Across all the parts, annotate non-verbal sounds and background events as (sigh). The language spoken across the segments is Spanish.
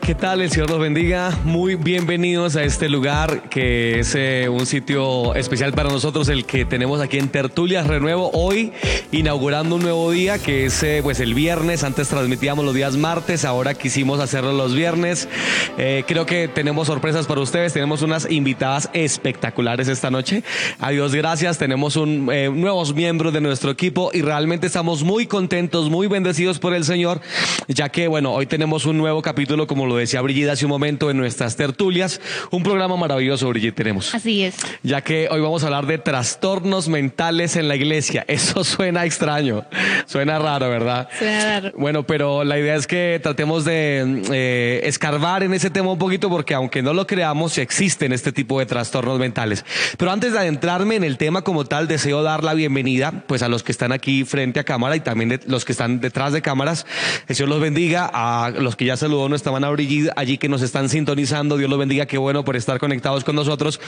¿qué tal? El Señor los bendiga. Muy bienvenidos a este lugar que es eh, un sitio especial para nosotros, el que tenemos aquí en Tertulias Renuevo. Hoy inaugurando un nuevo día que es eh, pues el viernes. Antes transmitíamos los días martes, ahora quisimos hacerlo los viernes. Eh, creo que tenemos sorpresas para ustedes. Tenemos unas invitadas espectaculares esta noche. A Dios gracias. Tenemos un, nuevos miembros de nuestro equipo y realmente estamos muy contentos, muy bendecidos por el Señor, ya que bueno, hoy tenemos un nuevo capítulo, como lo decía Brigitte hace un momento en nuestras tertulias. Un programa maravilloso, Brigitte, tenemos. Así es. Ya que hoy vamos a hablar de trastornos mentales en la iglesia. (laughs) Eso suena extraño, suena raro, ¿verdad? Suena raro. Bueno, pero la idea es que tratemos de eh, escarbar en ese tema un poquito porque aunque no lo creamos, existen este tipo de trastornos mentales. Pero antes de adentrarme en el tema como tal, deseo dar la bienvenida pues a los que están aquí frente a cámara y también los que están detrás de cámaras. El Señor los bendiga a los que ya saludó nuestra mano Brigitte allí que nos están sintonizando. Dios los bendiga, qué bueno por estar conectados con nosotros.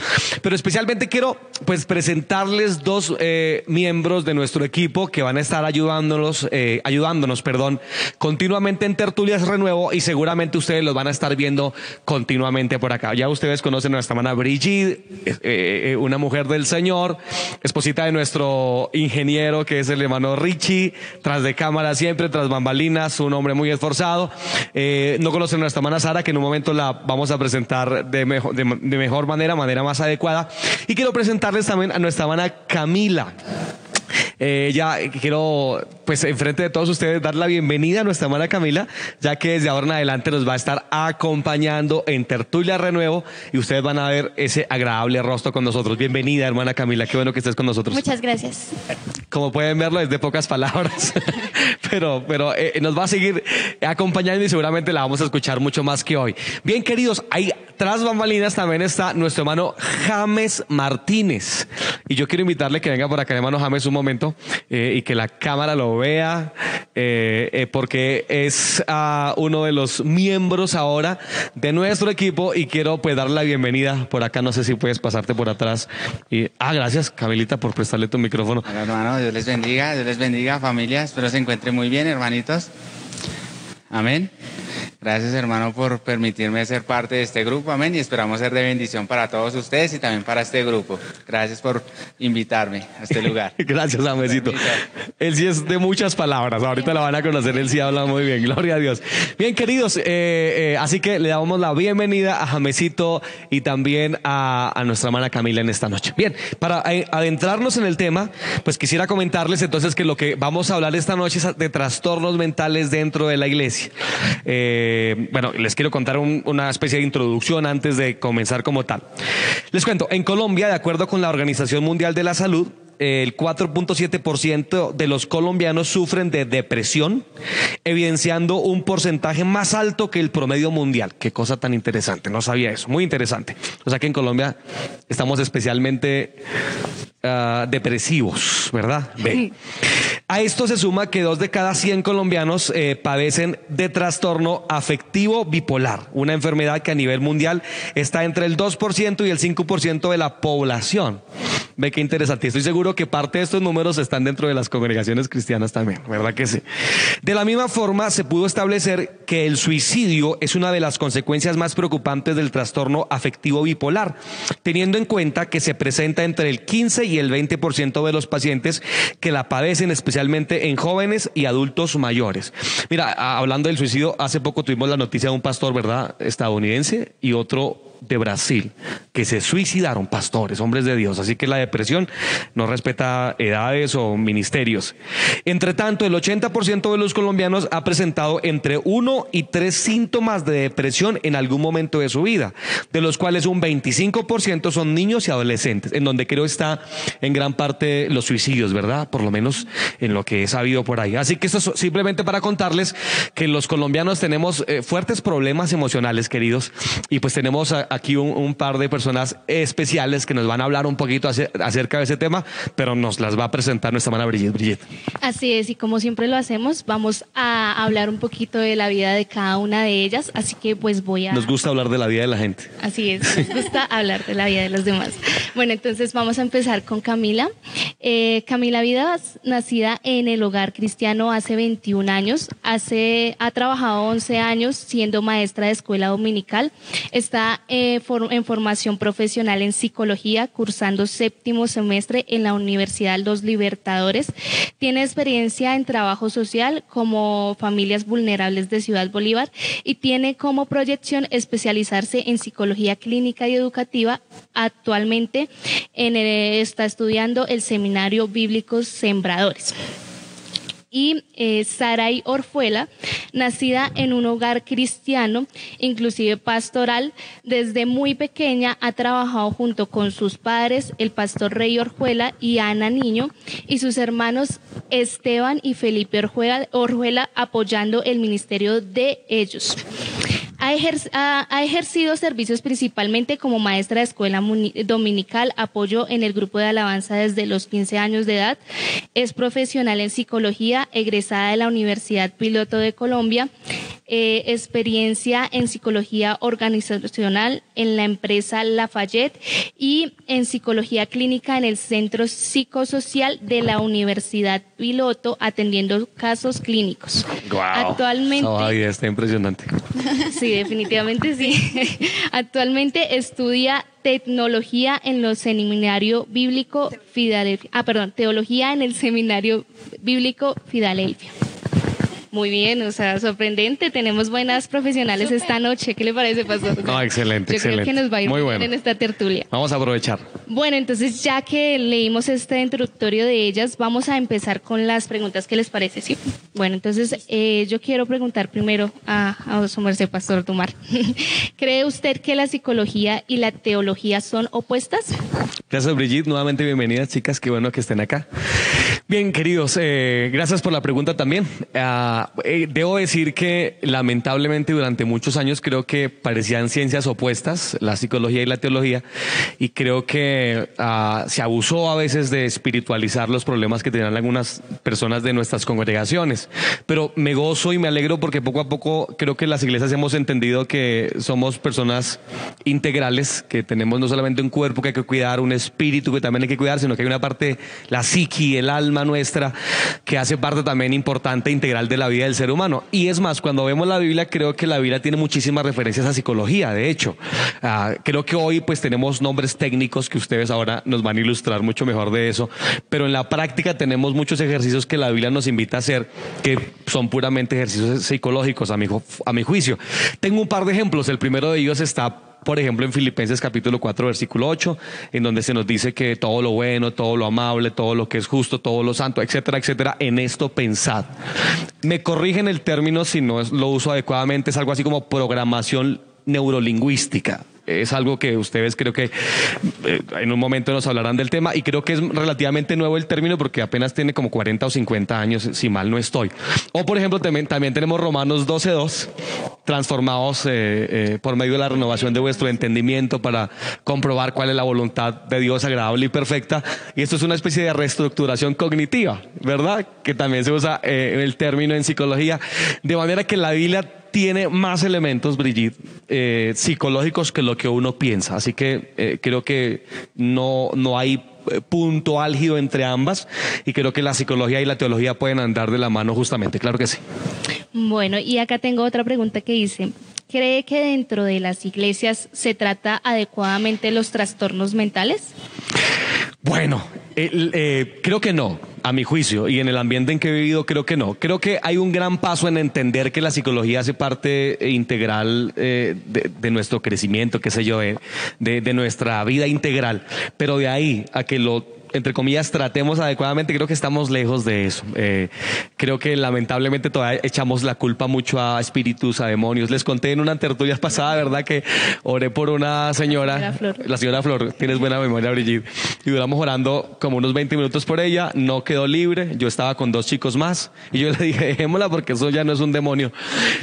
Pero especialmente quiero pues presentarles dos eh, miembros de nuestro equipo que van a estar ayudándonos, eh, ayudándonos, perdón, continuamente en Tertulias Renuevo y seguramente ustedes los van a estar viendo continuamente por acá. Ya ustedes conocen a nuestra hermana Brigitte, eh, una mujer del Señor, esposita de nuestro ingeniero que es el hermano Richie, tras de cámara siempre, tras bambalinas, un hombre muy esforzado. no conocen a hermana Sara, que en un momento la vamos a presentar de mejor, de mejor manera, manera más adecuada. Y quiero presentarles también a nuestra hermana Camila. Eh, ya quiero, pues, enfrente de todos ustedes, dar la bienvenida a nuestra hermana Camila, ya que desde ahora en adelante nos va a estar acompañando en Tertulia Renuevo y ustedes van a ver ese agradable rostro con nosotros. Bienvenida, hermana Camila, qué bueno que estés con nosotros. Muchas gracias. Como pueden verlo, es de pocas palabras, pero, pero eh, nos va a seguir acompañando y seguramente la vamos a escuchar mucho más que hoy. Bien, queridos, ahí tras bambalinas también está nuestro hermano James Martínez. Y yo quiero invitarle que venga por acá, hermano James, un momento eh, y que la cámara lo vea, eh, eh, porque es uh, uno de los miembros ahora de nuestro equipo y quiero pues darle la bienvenida por acá. No sé si puedes pasarte por atrás. Y, ah, gracias, Camilita, por prestarle tu micrófono. Hola, hermano, Dios les bendiga, Dios les bendiga, familia. Espero se encuentre muy bien, hermanitos. Amén. Gracias hermano por permitirme ser parte de este grupo, amén, y esperamos ser de bendición para todos ustedes y también para este grupo. Gracias por invitarme a este lugar. (laughs) Gracias, Amecito. Él sí es de muchas palabras, ahorita la van a conocer, él sí habla muy bien, gloria a Dios. Bien, queridos, eh, eh, así que le damos la bienvenida a Jamesito y también a, a nuestra hermana Camila en esta noche. Bien, para eh, adentrarnos en el tema, pues quisiera comentarles entonces que lo que vamos a hablar esta noche es de trastornos mentales dentro de la iglesia. Eh, eh, bueno, les quiero contar una especie de introducción antes de comenzar como tal. Les cuento, en Colombia, de acuerdo con la Organización Mundial de la Salud, el 4.7% de los colombianos sufren de depresión, evidenciando un porcentaje más alto que el promedio mundial. Qué cosa tan interesante, no sabía eso, muy interesante. O sea que en Colombia estamos especialmente uh, depresivos, ¿verdad? Sí. A esto se suma que dos de cada 100 colombianos eh, padecen de trastorno afectivo bipolar, una enfermedad que a nivel mundial está entre el 2% y el 5% de la población. Ve qué interesante. Estoy seguro que parte de estos números están dentro de las congregaciones cristianas también, ¿verdad que sí? De la misma forma, se pudo establecer que el suicidio es una de las consecuencias más preocupantes del trastorno afectivo bipolar, teniendo en cuenta que se presenta entre el 15 y el 20% de los pacientes que la padecen, especialmente en jóvenes y adultos mayores. Mira, hablando del suicidio, hace poco tuvimos la noticia de un pastor, ¿verdad? Estadounidense y otro de Brasil que se suicidaron, pastores, hombres de Dios. Así que la depresión no respeta edades o ministerios. Entre tanto, el 80% de los colombianos ha presentado entre uno y tres síntomas de depresión en algún momento de su vida, de los cuales un 25% son niños y adolescentes, en donde creo está en gran parte los suicidios, ¿verdad? Por lo menos en lo que he sabido por ahí. Así que esto es simplemente para contarles que los colombianos tenemos eh, fuertes problemas emocionales, queridos, y pues tenemos a, aquí un, par de personas especiales que nos van a hablar un poquito acerca de ese tema, pero nos las va a presentar nuestra hermana Brigitte. Brigitte. Así es, y como siempre lo hacemos, vamos a hablar un poquito de la vida de cada una de ellas, así que pues voy a... Nos gusta hablar de la vida de la gente. Así es, nos gusta (laughs) hablar de la vida de los demás. Bueno, entonces vamos a empezar con Camila. Eh, Camila Vidas, nacida en el hogar cristiano hace 21 años, hace, ha trabajado 11 años siendo maestra de escuela dominical, está eh, en formación profesional en psicología, cursando séptimo semestre en la Universidad Los Libertadores, tiene experiencia en trabajo social como familias vulnerables de Ciudad Bolívar y tiene como proyección especializarse en psicología clínica y educativa. Actualmente en está estudiando el Seminario Bíblicos Sembradores y eh, Saray Orfuela, nacida en un hogar cristiano, inclusive pastoral, desde muy pequeña ha trabajado junto con sus padres, el pastor Rey Orjuela y Ana Niño, y sus hermanos Esteban y Felipe Orjuela, Orjuela apoyando el ministerio de ellos. Ha, ejercido servicios principalmente como maestra de escuela dominical, apoyo en el grupo de alabanza desde los 15 años de edad. Es profesional en psicología, egresada de la Universidad Piloto de Colombia. Eh, experiencia en psicología organizacional en la empresa Lafayette y en psicología clínica en el Centro Psicosocial de la Universidad Piloto, atendiendo casos clínicos. Actualmente. está impresionante. (laughs) Sí, definitivamente sí. Actualmente estudia tecnología en el seminario bíblico Filadelfia. Ah, perdón, teología en el seminario bíblico Filadelfia. Muy bien, o sea, sorprendente. Tenemos buenas profesionales esta noche. ¿Qué le parece, Pastor? No, excelente, Yo excelente. creo que nos va a ir muy bueno. en esta tertulia. Vamos a aprovechar. Bueno, entonces ya que leímos este introductorio de ellas, vamos a empezar con las preguntas. ¿Qué les parece? Sí. Bueno, entonces eh, yo quiero preguntar primero a, a su merced, Pastor Tumar. (laughs) ¿Cree usted que la psicología y la teología son opuestas? Gracias, Brigitte. Nuevamente bienvenidas, chicas. Qué bueno que estén acá. Bien, queridos, eh, gracias por la pregunta también. Ah, eh, debo decir que lamentablemente durante muchos años creo que parecían ciencias opuestas, la psicología y la teología, y creo que ah, se abusó a veces de espiritualizar los problemas que tenían algunas personas de nuestras congregaciones. Pero me gozo y me alegro porque poco a poco creo que las iglesias hemos entendido que somos personas integrales, que tenemos no solamente un cuerpo que hay que cuidar, un espíritu que también hay que cuidar, sino que hay una parte, la psiqui, el alma, nuestra que hace parte también importante, integral de la vida del ser humano. Y es más, cuando vemos la Biblia, creo que la Biblia tiene muchísimas referencias a psicología, de hecho. Ah, creo que hoy pues tenemos nombres técnicos que ustedes ahora nos van a ilustrar mucho mejor de eso, pero en la práctica tenemos muchos ejercicios que la Biblia nos invita a hacer que son puramente ejercicios psicológicos a mi, a mi juicio. Tengo un par de ejemplos. El primero de ellos está por ejemplo, en Filipenses capítulo 4, versículo 8, en donde se nos dice que todo lo bueno, todo lo amable, todo lo que es justo, todo lo santo, etcétera, etcétera, en esto pensad. Me corrigen el término si no lo uso adecuadamente, es algo así como programación neurolingüística es algo que ustedes creo que eh, en un momento nos hablarán del tema y creo que es relativamente nuevo el término porque apenas tiene como 40 o 50 años, si mal no estoy. O por ejemplo, también, también tenemos Romanos 12.2, transformados eh, eh, por medio de la renovación de vuestro entendimiento para comprobar cuál es la voluntad de Dios agradable y perfecta. Y esto es una especie de reestructuración cognitiva, ¿verdad? Que también se usa en el término en psicología. De manera que la Biblia tiene más elementos, Brigitte, eh, psicológicos que lo que uno piensa. Así que eh, creo que no, no hay eh, punto álgido entre ambas y creo que la psicología y la teología pueden andar de la mano justamente, claro que sí. Bueno, y acá tengo otra pregunta que dice, ¿cree que dentro de las iglesias se trata adecuadamente los trastornos mentales? Bueno, creo que no a mi juicio, y en el ambiente en que he vivido, creo que no. Creo que hay un gran paso en entender que la psicología hace parte integral eh, de, nuestro crecimiento, qué sé yo, de, de nuestra vida integral. Pero de ahí a que lo entre comillas, tratemos adecuadamente, creo que estamos lejos de eso. Eh, creo que lamentablemente todavía echamos la culpa mucho a espíritus, a demonios. Les conté en una tertulia pasada, ¿verdad? Que oré por una señora, la, Flor. la señora Flor, tienes buena memoria, Brigitte, y duramos orando como unos 20 minutos por ella, no quedó libre, yo estaba con dos chicos más, y yo le dije, dejémosla porque eso ya no es un demonio.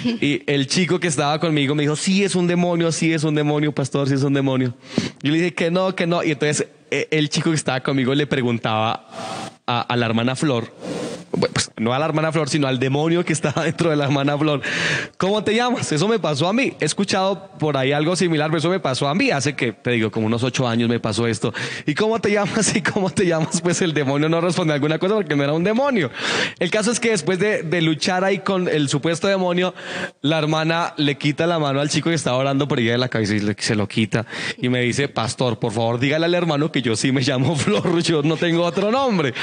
Y el chico que estaba conmigo me dijo, sí es un demonio, sí es un demonio, pastor, sí es un demonio. Yo le dije que no, que no, y entonces el chico que estaba conmigo le preguntaba a, la hermana Flor pues, no a la hermana Flor, sino al demonio que está (laughs) dentro de la hermana Flor. ¿Cómo te llamas? Eso me pasó a mí. He escuchado por ahí algo similar, pero eso me pasó a mí. Hace que, te digo, como unos ocho años me pasó esto. ¿Y cómo te llamas? (laughs) ¿Y cómo te llamas? Pues el demonio no responde a alguna cosa porque no era un demonio. El caso es que después de, de luchar ahí con el supuesto demonio, la hermana le quita la mano al chico que estaba orando por ella de la cabeza y se lo quita. Y me dice, pastor, por favor, dígale al hermano que yo sí me llamo (laughs) Flor, yo no tengo otro nombre.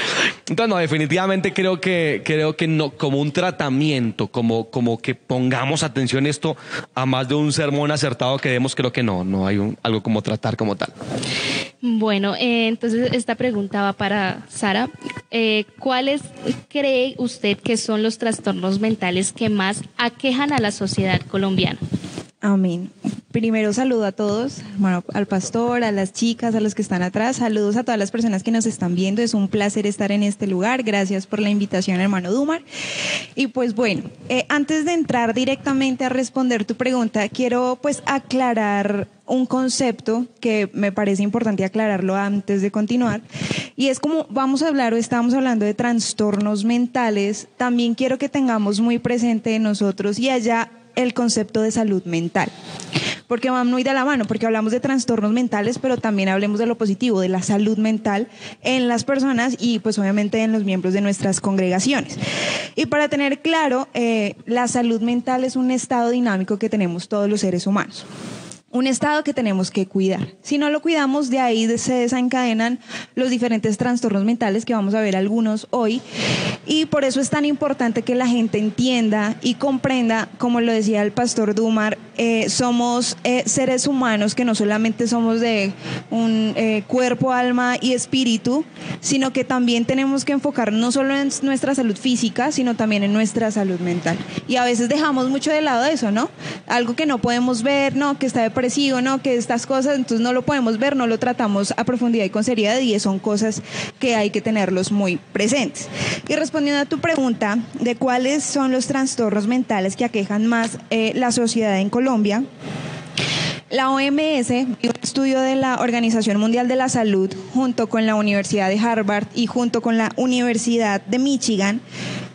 Entonces, no, definitivamente creo que, creo que no, como un tratamiento, como, como que pongamos atención esto a más de un sermón acertado que demos, creo que no, no hay un, algo como tratar como tal. Bueno, eh, entonces esta pregunta va para Sara. Eh, ¿Cuáles cree usted que son los trastornos mentales que más aquejan a la sociedad colombiana? Amén. Primero saludo a todos, hermano, al pastor, a las chicas, a los que están atrás. Saludos a todas las personas que nos están viendo. Es un placer estar en este lugar. Gracias por la invitación, hermano Dumar. Y pues bueno, eh, antes de entrar directamente a responder tu pregunta, quiero pues aclarar un concepto que me parece importante aclararlo antes de continuar. Y es como vamos a hablar o estamos hablando de trastornos mentales, también quiero que tengamos muy presente nosotros y allá el concepto de salud mental. Porque van muy de la mano, porque hablamos de trastornos mentales, pero también hablemos de lo positivo, de la salud mental en las personas y pues obviamente en los miembros de nuestras congregaciones. Y para tener claro, eh, la salud mental es un estado dinámico que tenemos todos los seres humanos un estado que tenemos que cuidar. Si no lo cuidamos, de ahí se desencadenan los diferentes trastornos mentales que vamos a ver algunos hoy. Y por eso es tan importante que la gente entienda y comprenda, como lo decía el pastor Dumar, eh, somos eh, seres humanos que no solamente somos de un eh, cuerpo, alma y espíritu, sino que también tenemos que enfocar no solo en nuestra salud física, sino también en nuestra salud mental. Y a veces dejamos mucho de lado eso, ¿no? Algo que no podemos ver, ¿no? Que está de ¿no? Que estas cosas, entonces no lo podemos ver, no lo tratamos a profundidad y con seriedad y son cosas que hay que tenerlos muy presentes. Y respondiendo a tu pregunta de cuáles son los trastornos mentales que aquejan más eh, la sociedad en Colombia, la OMS, un estudio de la Organización Mundial de la Salud, junto con la Universidad de Harvard y junto con la Universidad de Michigan,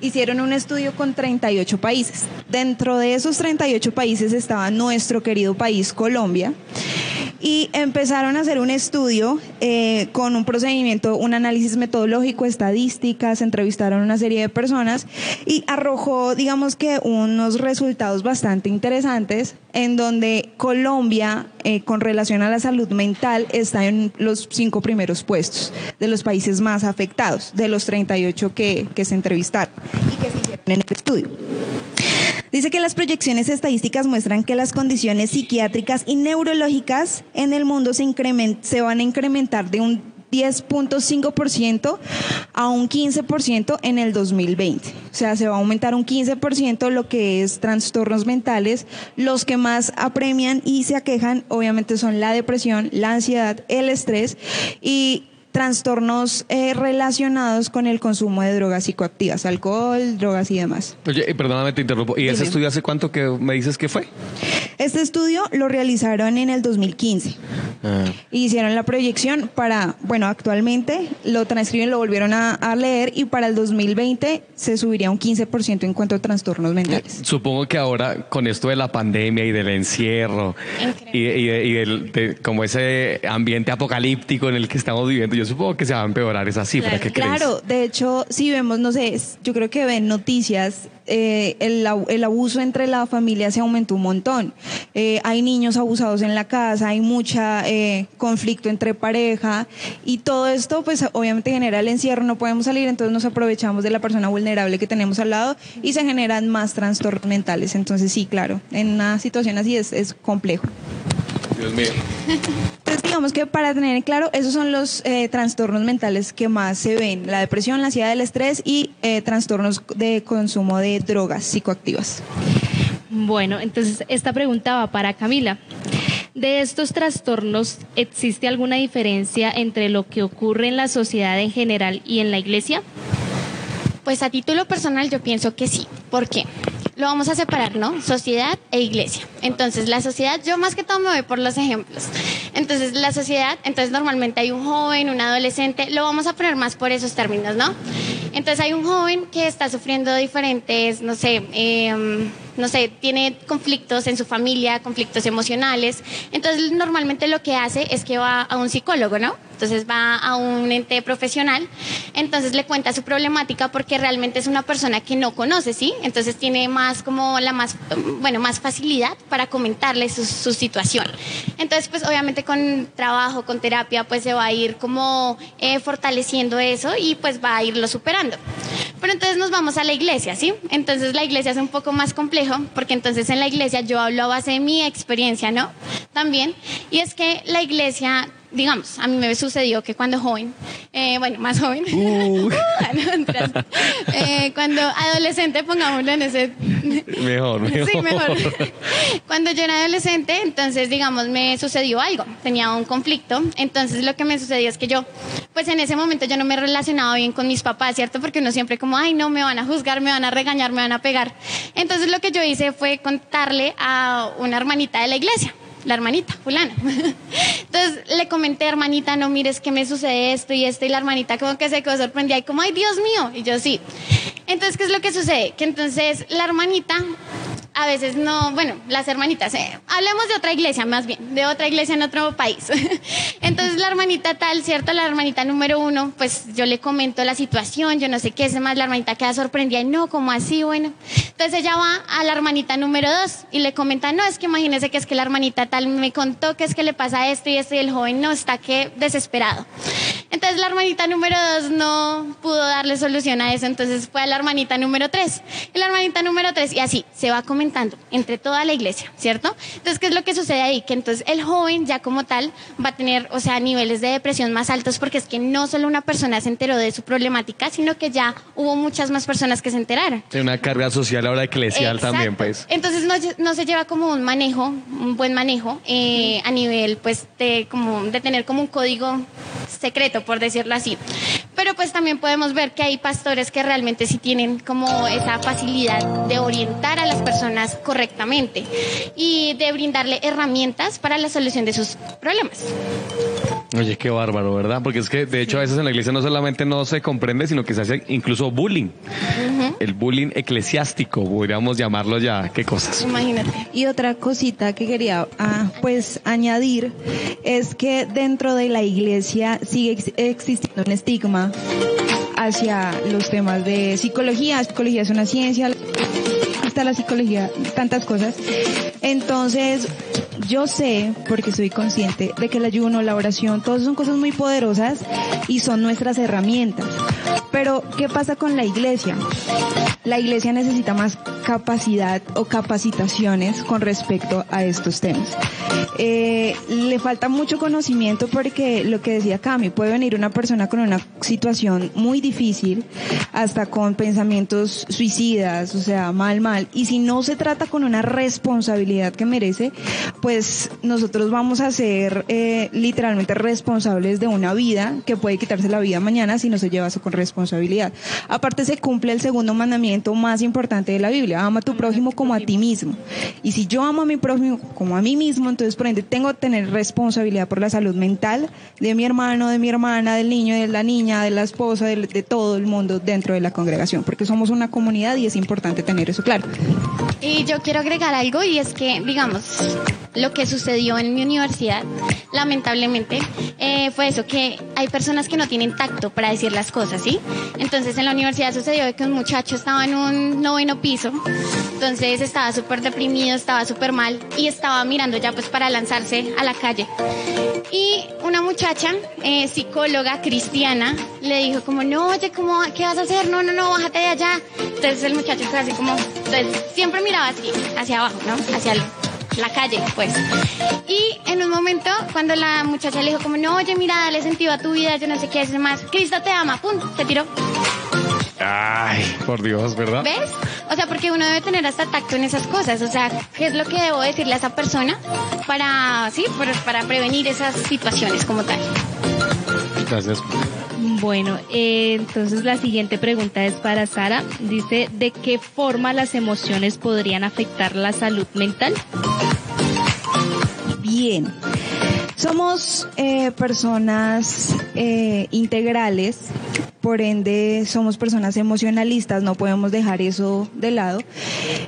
hicieron un estudio con 38 países. Dentro de esos 38 países estaba nuestro querido país, Colombia y empezaron a hacer un estudio eh, con un procedimiento, un análisis metodológico, estadísticas, entrevistaron a una serie de personas y arrojó, digamos que, unos resultados bastante interesantes en donde Colombia, eh, con relación a la salud mental, está en los cinco primeros puestos de los países más afectados, de los 38 que, que se entrevistaron y que se hicieron en el estudio. Dice que las proyecciones estadísticas muestran que las condiciones psiquiátricas y neurológicas en el mundo se, se van a incrementar de un 10.5% a un 15% en el 2020. O sea, se va a aumentar un 15% lo que es trastornos mentales. Los que más apremian y se aquejan, obviamente, son la depresión, la ansiedad, el estrés y trastornos eh, relacionados con el consumo de drogas psicoactivas, alcohol, drogas y demás. Oye, perdóname, te interrumpo. ¿Y ese estudio hace cuánto que me dices que fue? Este estudio lo realizaron en el 2015. Ah. hicieron la proyección para, bueno, actualmente lo transcriben, lo volvieron a, leer y para el 2020 se subiría un 15% en cuanto a trastornos mentales. Supongo que ahora con esto de la pandemia y del encierro y, del, como ese ambiente apocalíptico en el que estamos viviendo, yo supongo que se va a empeorar esa cifra. Claro, claro. de hecho, si vemos, no sé, yo creo que ven noticias, eh, el, el, abuso entre la familia se aumentó un montón. Eh, hay niños abusados en la casa, hay mucha eh, conflicto entre pareja y todo esto, pues obviamente genera el encierro, no podemos salir, entonces nos aprovechamos de la persona vulnerable que tenemos al lado y se generan más trastornos mentales. Entonces, sí, claro, en una situación así es, es complejo. Dios mío. Entonces, digamos que para tener en claro, esos son los eh, trastornos mentales que más se ven, la depresión, la ansiedad, el estrés y eh, trastornos de consumo de drogas psicoactivas. Bueno, entonces esta pregunta va para Camila. De estos trastornos, ¿existe alguna diferencia entre lo que ocurre en la sociedad en general y en la iglesia? Pues a título personal yo pienso que sí. ¿Por qué? Lo vamos a separar, ¿no? Sociedad e iglesia. Entonces, la sociedad, yo más que todo me voy por los ejemplos. Entonces, la sociedad, entonces normalmente hay un joven, un adolescente, lo vamos a poner más por esos términos, ¿no? Entonces hay un joven que está sufriendo diferentes, no sé, em, no sé, tiene conflictos en su familia, conflictos emocionales. Entonces, normalmente lo que hace es que va a un psicólogo, ¿no? Entonces va a un ente profesional, entonces le cuenta su problemática porque realmente es una persona que no conoce, ¿sí? Entonces tiene más como la más, bueno, más facilidad para comentarle su, su situación. Entonces, pues obviamente con trabajo, con terapia, pues se va a ir como eh, fortaleciendo eso y pues va a irlo superando. Pero entonces nos vamos a la iglesia, ¿sí? Entonces la iglesia es un poco más porque entonces en la iglesia yo hablo a base de mi experiencia, ¿no? También. Y es que la iglesia digamos, a mí me sucedió que cuando joven, eh, bueno, más joven, Uh. (laughs) Eh, cuando adolescente, pongámoslo en ese... Mejor, (laughs) mejor. Sí, mejor. Cuando yo era adolescente, entonces, digamos, me sucedió algo, tenía un conflicto, entonces lo que me sucedió es que yo, pues en ese momento yo no me relacionaba bien con mis papás, ¿cierto? Porque uno siempre como, ay, no, me van a juzgar, me van a regañar, me van a pegar. Entonces lo que yo hice fue contarle a una hermanita de la iglesia la hermanita, fulana. (laughs) Entonces le comenté, hermanita, no mires que me sucede esto y esto, y la hermanita como que se quedó sorprendida y como, ay, Dios mío, y yo sí. Entonces, ¿qué es lo que sucede? Que entonces la hermanita a veces no, bueno, las hermanitas, eh, hablemos de otra iglesia más bien, de otra iglesia en otro país. (laughs) Entonces la hermanita tal, ¿cierto? La hermanita número uno, pues yo le comento la situación, yo no sé qué es más, la hermanita queda sorprendida y no, como así? Bueno, entonces ella va a la hermanita número dos y le comenta, no, es que imagínese que es que la hermanita tal me contó que es que le pasa esto y esto y el joven no, está que desesperado. Entonces la hermanita número dos no pudo darle solución a eso, entonces fue a la hermanita número tres. Y la hermanita número tres, y así se va comentando entre toda la iglesia, ¿cierto? Entonces, ¿qué es lo que sucede ahí? Que entonces el joven ya como tal va a tener, o sea, niveles de depresión más altos porque es que no solo una persona se enteró de su problemática, sino que ya hubo muchas más personas que se enteraron. Tiene una carga social ahora eclesial Exacto. también, pues. Entonces no, no se lleva como un manejo, un buen manejo eh, a nivel pues de como de tener como un código secreto, por decirlo así. Pero pues también podemos ver que hay pastores que realmente sí tienen como esa facilidad de orientar a las personas correctamente y de brindarle herramientas para la solución de sus problemas. Oye, qué bárbaro, ¿verdad? Porque es que, de hecho, a veces en la iglesia no solamente no se comprende, sino que se hace incluso bullying. El bullying eclesiástico, podríamos llamarlo ya. ¿Qué cosas? Imagínate. Y otra cosita que quería ah, pues añadir es que dentro de la iglesia sigue existiendo un estigma hacia los temas de psicología. Psicología es una ciencia, está la psicología, tantas cosas. Entonces, yo sé, porque soy consciente, de que el ayuno, la oración, todas son cosas muy poderosas y son nuestras herramientas. Pero, ¿qué pasa con la iglesia? La iglesia necesita más capacidad o capacitaciones con respecto a estos temas. Eh, le falta mucho conocimiento porque lo que decía Cami, puede venir una persona con una situación muy difícil, hasta con pensamientos suicidas, o sea, mal, mal. Y si no se trata con una responsabilidad que merece, pues nosotros vamos a ser eh, literalmente responsables de una vida que puede quitarse la vida mañana si no se lleva eso con responsabilidad. Aparte se cumple el segundo mandamiento más importante de la Biblia, ama a tu prójimo como a ti mismo. Y si yo amo a mi prójimo como a mí mismo, entonces por ende tengo que tener responsabilidad por la salud mental de mi hermano, de mi hermana, del niño, de la niña, de la esposa, de, de todo el mundo dentro de la congregación, porque somos una comunidad y es importante tener eso claro. Y yo quiero agregar algo y es que, digamos, lo que sucedió en mi universidad, lamentablemente, eh, fue eso, que hay personas que no tienen tacto para decir las cosas, ¿sí? Entonces en la universidad sucedió que un muchacho estaba en un noveno piso, entonces estaba súper deprimido, estaba súper mal y estaba mirando ya pues para lanzarse a la calle. Y una muchacha, eh, psicóloga cristiana, le dijo como, no, oye, ¿cómo, ¿qué vas a hacer? No, no, no, bájate de allá. Entonces el muchacho fue así como, entonces siempre miraba así, hacia abajo, ¿no? Hacia el- la calle, pues. Y en un momento, cuando la muchacha le dijo como, no, oye, mira, dale sentido a tu vida, yo no sé qué es más, Cristo te ama, pum, se tiró. Ay, por Dios, ¿verdad? ¿Ves? O sea, porque uno debe tener hasta tacto en esas cosas. O sea, ¿qué es lo que debo decirle a esa persona para, sí, para, para prevenir esas situaciones como tal? Gracias. Bueno, eh, entonces la siguiente pregunta es para Sara. Dice, ¿de qué forma las emociones podrían afectar la salud mental? Bien. Somos eh, personas eh, integrales, por ende somos personas emocionalistas, no podemos dejar eso de lado.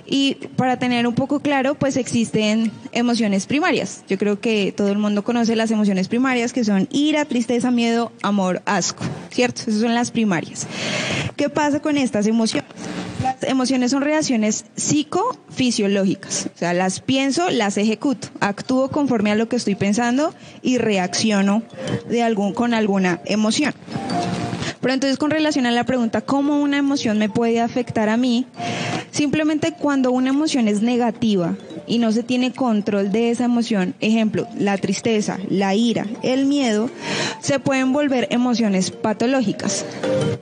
Y para tener un poco claro, pues existen emociones primarias. Yo creo que todo el mundo conoce las emociones primarias que son ira, tristeza, miedo, amor, asco, ¿cierto? Esas son las primarias. ¿Qué pasa con estas emociones? Las emociones son reacciones psicofisiológicas, o sea, las pienso, las ejecuto, actúo conforme a lo que estoy pensando y reacciono de algún, con alguna emoción. Pero entonces con relación a la pregunta, ¿cómo una emoción me puede afectar a mí? Simplemente cuando una emoción es negativa y no se tiene control de esa emoción, ejemplo, la tristeza, la ira, el miedo, se pueden volver emociones patológicas.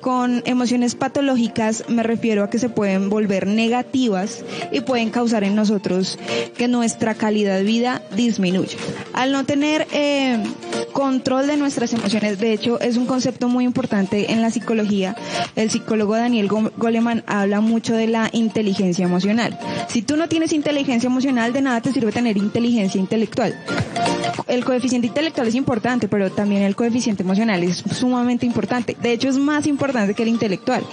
Con emociones patológicas me refiero a que se pueden volver negativas y pueden causar en nosotros que nuestra calidad de vida disminuya. Al no tener eh, control de nuestras emociones, de hecho es un concepto muy importante en la psicología. El psicólogo Daniel Goleman habla mucho de la inteligencia emocional. Si tú no tienes inteligencia emocional, de nada te sirve tener inteligencia intelectual. El coeficiente intelectual es importante, pero también el coeficiente emocional es sumamente importante. De hecho, es más importante que el intelectual,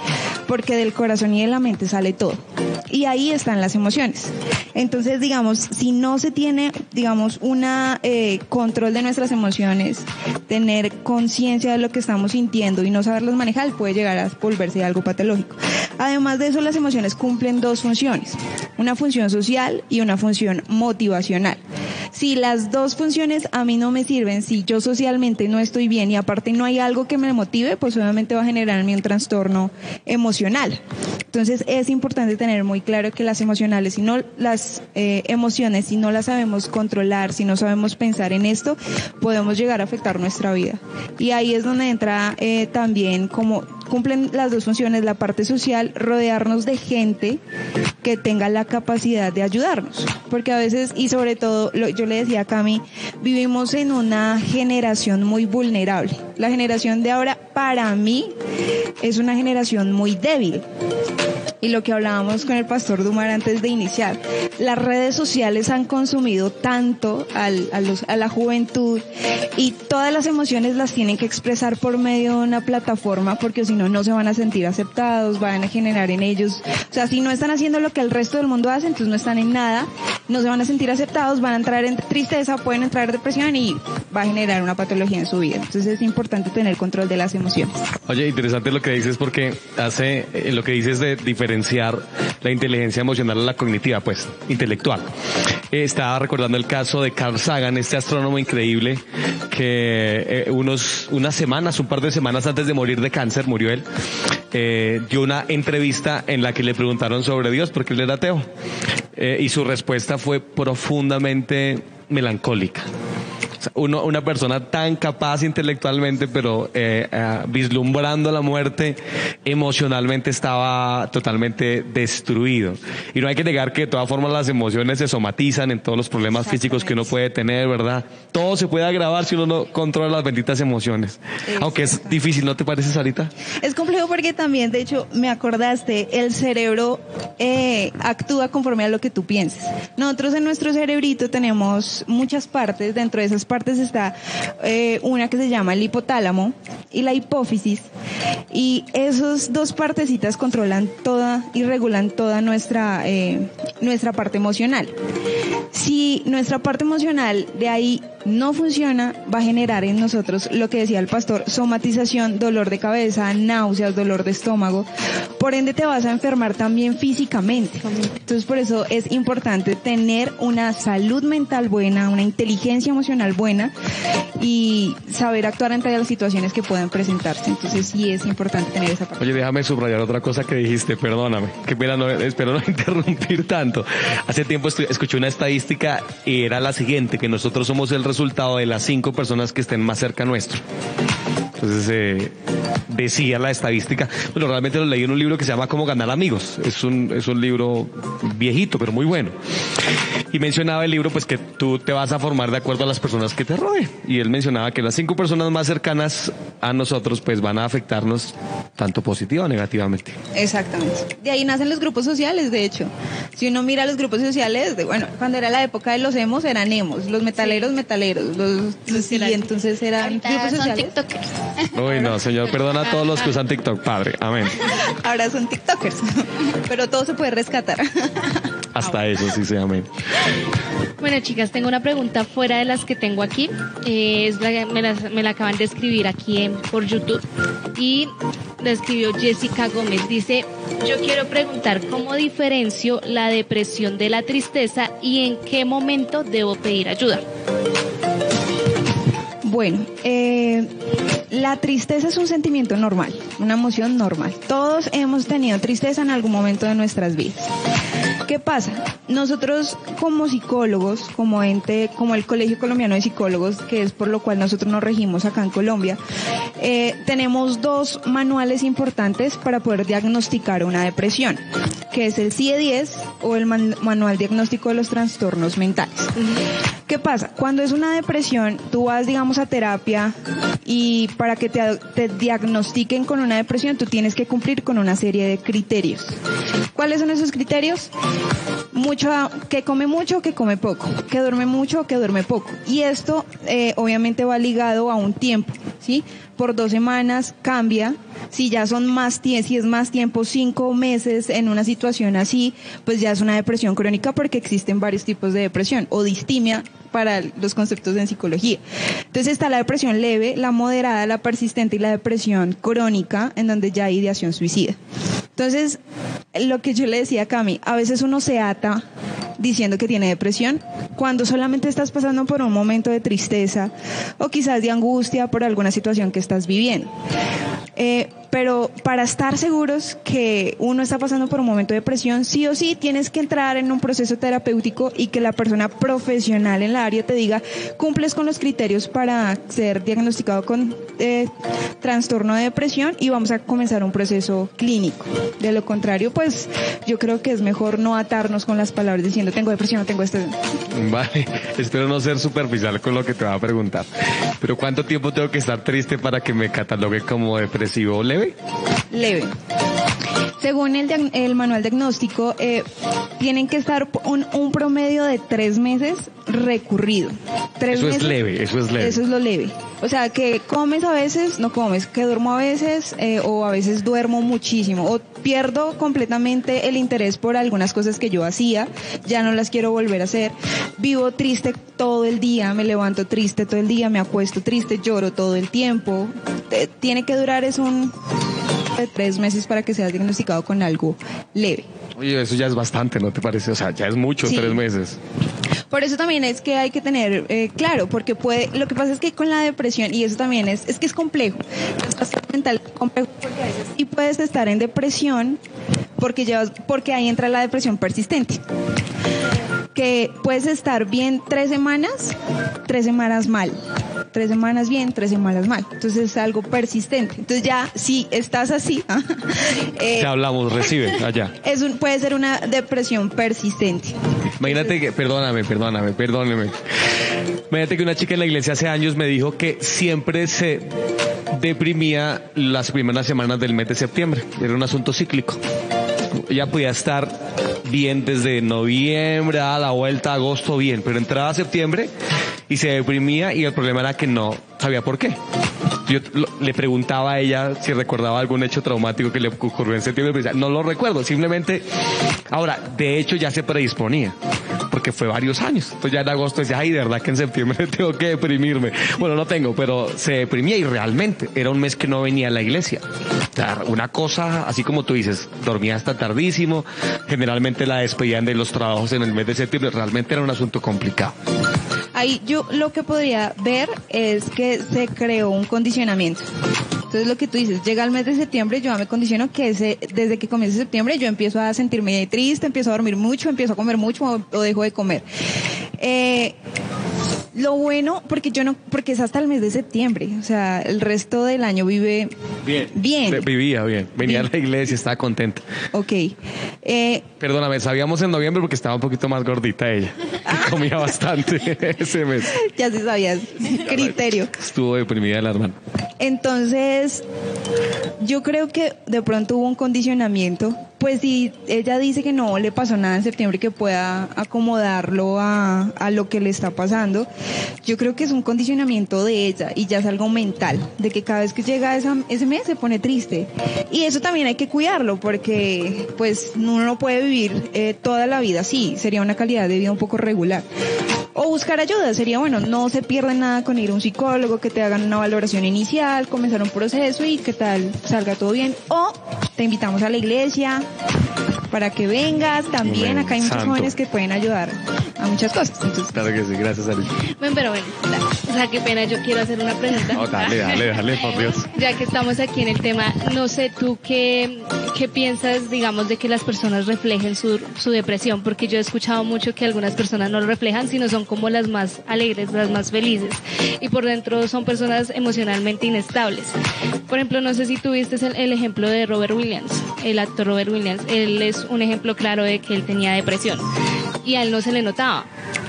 porque del corazón y de la mente sale todo. Y ahí están las emociones. Entonces, digamos, si no se tiene, digamos, una eh, control de nuestras emociones, tener conciencia de lo que estamos sintiendo y no saberlos manejar, puede llegar a volverse algo patológico. Además de eso, las emociones cumplen dos funciones, una función social y una función motivacional. Si las dos funciones a mí no me sirven, si yo socialmente no estoy bien y aparte no hay algo que me motive, pues obviamente va a generar en mí un trastorno emocional. Entonces es importante tener muy claro que las emocionales, si no las eh, emociones, si no las sabemos controlar, si no sabemos pensar en esto, podemos llegar a afectar nuestra vida. Y ahí es donde entra eh, también como cumplen las dos funciones, la parte social, rodearnos de gente que tenga la capacidad de ayudarnos. Porque a veces, y sobre todo, yo le decía a Cami, vivimos en una generación muy vulnerable. La generación de ahora, para mí, es una generación muy débil y lo que hablábamos con el pastor Dumar antes de iniciar. Las redes sociales han consumido tanto a la juventud y todas las emociones las tienen que expresar por medio de una plataforma porque si no, no se van a sentir aceptados, van a generar en ellos, o sea, si no están haciendo lo que el resto del mundo hace, entonces no están en nada, no se van a sentir aceptados, van a entrar en tristeza, pueden entrar en depresión y va a generar una patología en su vida. Entonces es importante tener control de las emociones. Oye, interesante lo que dices porque hace, eh, lo que dices de diferentes diferenciar la inteligencia emocional a la cognitiva, pues, intelectual. estaba recordando el caso de Carl Sagan, este astrónomo increíble que eh, unos, unas semanas, un par de semanas antes de morir de cáncer, murió él, eh, dio una entrevista en la que le preguntaron sobre Dios porque él era ateo. Eh, y su respuesta fue profundamente melancólica uno, una persona tan capaz intelectualmente, pero eh, eh, vislumbrando la muerte, emocionalmente estaba totalmente destruido. Y no hay que negar que de todas formas las emociones se somatizan en todos los problemas físicos que uno puede tener, ¿verdad? Todo se puede agravar si uno no controla las benditas emociones. Aunque es difícil, ¿no te parece, Sarita? Es complejo porque también, de hecho, me acordaste, el cerebro eh, actúa conforme a lo que tú piensas. Nosotros en nuestro cerebrito tenemos muchas partes, dentro de esas partes está eh, una que se llama el hipotálamo y la hipófisis. Y esas dos partecitas controlan toda y regulan toda nuestra, eh, nuestra parte emocional. Si nuestra parte emocional de ahí no funciona, va a generar en nosotros lo que decía el pastor, somatización, dolor de cabeza, náuseas, dolor de estómago. Por ende te vas a enfermar también físicamente. Entonces por eso es importante tener una salud mental buena, una inteligencia emocional buena y saber actuar ante las situaciones que puedan presentarse. Entonces sí es importante tener esa parte. Oye, déjame subrayar otra cosa que dijiste, perdóname, que pena no, espero no (laughs) interrumpir tanto. Hace tiempo escuché una estadística y era la siguiente, que nosotros somos el resultado de las cinco personas que estén más cerca nuestro. Entonces eh, decía la estadística, bueno, realmente lo leí en un libro que se llama Cómo ganar amigos. Es un, es un libro viejito, pero muy bueno. Y mencionaba el libro pues que tú te vas a formar de acuerdo a las personas que te rodeen. Y él mencionaba que las cinco personas más cercanas a nosotros pues van a afectarnos tanto positiva o negativamente. Exactamente. De ahí nacen los grupos sociales, de hecho. Si uno mira los grupos sociales, de, bueno, cuando era la época de los emos eran emos, los metaleros metaleros, los, los sí, entonces eran grupos sociales. (laughs) Uy, no, señor perdona a todos los que usan TikTok, Padre. Amén. Ahora son TikTokers, (laughs) pero todo se puede rescatar. (laughs) Hasta eso, sí, sí, amén. Bueno, chicas, tengo una pregunta fuera de las que tengo aquí. Eh, es la- me, la, me la acaban de escribir aquí en- por YouTube. Y la escribió Jessica Gómez. Dice, yo quiero preguntar cómo diferencio la depresión de la tristeza y en qué momento debo pedir ayuda. Bueno, eh, la tristeza es un sentimiento normal, una emoción normal. Todos hemos tenido tristeza en algún momento de nuestras vidas. ¿Qué pasa? Nosotros como psicólogos, como ente, como el Colegio Colombiano de Psicólogos, que es por lo cual nosotros nos regimos acá en Colombia, eh, tenemos dos manuales importantes para poder diagnosticar una depresión, que es el CIE-10 o el man- Manual Diagnóstico de los Trastornos Mentales. ¿Qué pasa? Cuando es una depresión, tú vas, digamos, a terapia y para que te, te diagnostiquen con una depresión, tú tienes que cumplir con una serie de criterios. ¿Cuáles son esos criterios? Mucho, que come mucho, que come poco, que duerme mucho, que duerme poco. Y esto, eh, obviamente, va ligado a un tiempo, ¿sí? Por dos semanas cambia. Si ya son más si es más tiempo, cinco meses en una situación así, pues ya es una depresión crónica porque existen varios tipos de depresión o distimia para los conceptos en psicología. Entonces está la depresión leve, la moderada, la persistente y la depresión crónica, en donde ya hay ideación suicida. Entonces, lo que yo le decía a Cami, a veces uno se ata diciendo que tiene depresión cuando solamente estás pasando por un momento de tristeza o quizás de angustia por alguna situación que estás viviendo. Eh, pero para estar seguros que uno está pasando por un momento de depresión, sí o sí tienes que entrar en un proceso terapéutico y que la persona profesional en la área te diga, cumples con los criterios para ser diagnosticado con eh, trastorno de depresión y vamos a comenzar un proceso clínico. De lo contrario, pues yo creo que es mejor no atarnos con las palabras diciendo tengo depresión, tengo esto. Vale, (laughs) espero no ser superficial con lo que te va a preguntar. Pero ¿cuánto tiempo tengo que estar triste para que me catalogue como depresivo leve? leve. Según el, el manual diagnóstico, eh, tienen que estar un, un promedio de tres meses recurrido. Tres Eso es leve, eso es leve. Eso es lo leve. O sea, que comes a veces, no comes, que duermo a veces eh, o a veces duermo muchísimo o pierdo completamente el interés por algunas cosas que yo hacía, ya no las quiero volver a hacer. Vivo triste todo el día, me levanto triste todo el día, me acuesto triste, lloro todo el tiempo. Eh, tiene que durar es un de tres meses para que seas diagnosticado con algo leve. Oye, eso ya es bastante, ¿no te parece? O sea, ya es mucho, Sí. tres meses. Por eso también es que hay que tener eh, claro, porque puede, lo que pasa es que con la depresión, y eso también es, es que es complejo, es bastante mental complejo, porque a veces sí puedes estar en depresión porque llevas, porque ahí entra la depresión persistente. Que puedes estar bien tres semanas, tres semanas mal. Tres semanas bien, tres semanas mal. Entonces es algo persistente. Entonces ya, si estás así, (laughs) eh, Ya hablamos, recibe, allá. (laughs) es un, puede ser una depresión persistente. Imagínate que, perdóname, perdóname, perdóneme. Imagínate que una chica en la iglesia hace años me dijo que siempre se deprimía las primeras semanas del mes de septiembre. Era un asunto cíclico. Ella podía estar bien desde noviembre a la vuelta a agosto bien, pero entraba septiembre y se deprimía y el problema era que no sabía por qué. Yo le preguntaba a ella si recordaba algún hecho traumático que le ocurrió en septiembre, pero decía, no lo recuerdo, simplemente, ahora, de hecho ya se predisponía, porque fue varios años. Entonces ya en agosto decía, ay, de verdad que en septiembre (laughs) tengo que deprimirme. Bueno, no tengo, pero se deprimía y realmente era un mes que no venía a la iglesia. Una cosa, así como tú dices, dormía hasta tardísimo, generalmente la despedían de los trabajos en el mes de septiembre, realmente era un asunto complicado. Ahí yo lo que podría ver es que se creó un condicionamiento. Entonces lo que tú dices, llega el mes de septiembre, yo ya me condiciono que desde que comienza septiembre yo empiezo a sentirme triste, empiezo a dormir mucho, empiezo a comer mucho o, o dejo de comer. Eh, lo bueno, porque yo no, porque es hasta el mes de septiembre, o sea, el resto del año vive Bien. bien. Vivía bien, venía a la iglesia, estaba contenta. Ok. Eh, Perdóname, sabíamos en noviembre porque estaba un poquito más gordita ella. (laughs) Y comía bastante (laughs) ese mes. ya se sabías, criterio. Estuvo deprimida la hermana. Entonces, yo creo que de pronto hubo un condicionamiento. Pues si ella dice que no le pasó nada en septiembre que pueda acomodarlo a, a lo que le está pasando, yo creo que es un condicionamiento de ella y ya es algo mental, de que cada vez que llega esa- ese mes se pone triste. Y eso también hay que cuidarlo porque pues uno no puede vivir eh, toda la vida así, sería una calidad de vida un poco regular. O buscar ayuda, sería bueno, no se pierde nada con ir a un psicólogo, que te hagan una valoración inicial, comenzar un proceso y que tal salga todo bien. O te invitamos a la iglesia Thank you. Para que vengas también, acá hay muchos Santo. jóvenes que pueden ayudar a muchas cosas. Entonces, Claro que sí, gracias, Ali. Bueno, pero bueno, o sea, qué pena, yo quiero hacer una pregunta. No, dale, dale, dale, por Dios. (laughs) Ya que estamos aquí en el tema, no sé tú qué, qué piensas, digamos, de que las personas reflejen su, su depresión, porque yo he escuchado mucho que algunas personas no lo reflejan, sino son como las más alegres, las más felices, y por dentro son personas emocionalmente inestables. Por ejemplo, no sé si tuviste el, el ejemplo de Robert Williams, el actor Robert Williams, él es un ejemplo claro de que él tenía depresión, y a él no se le notaba.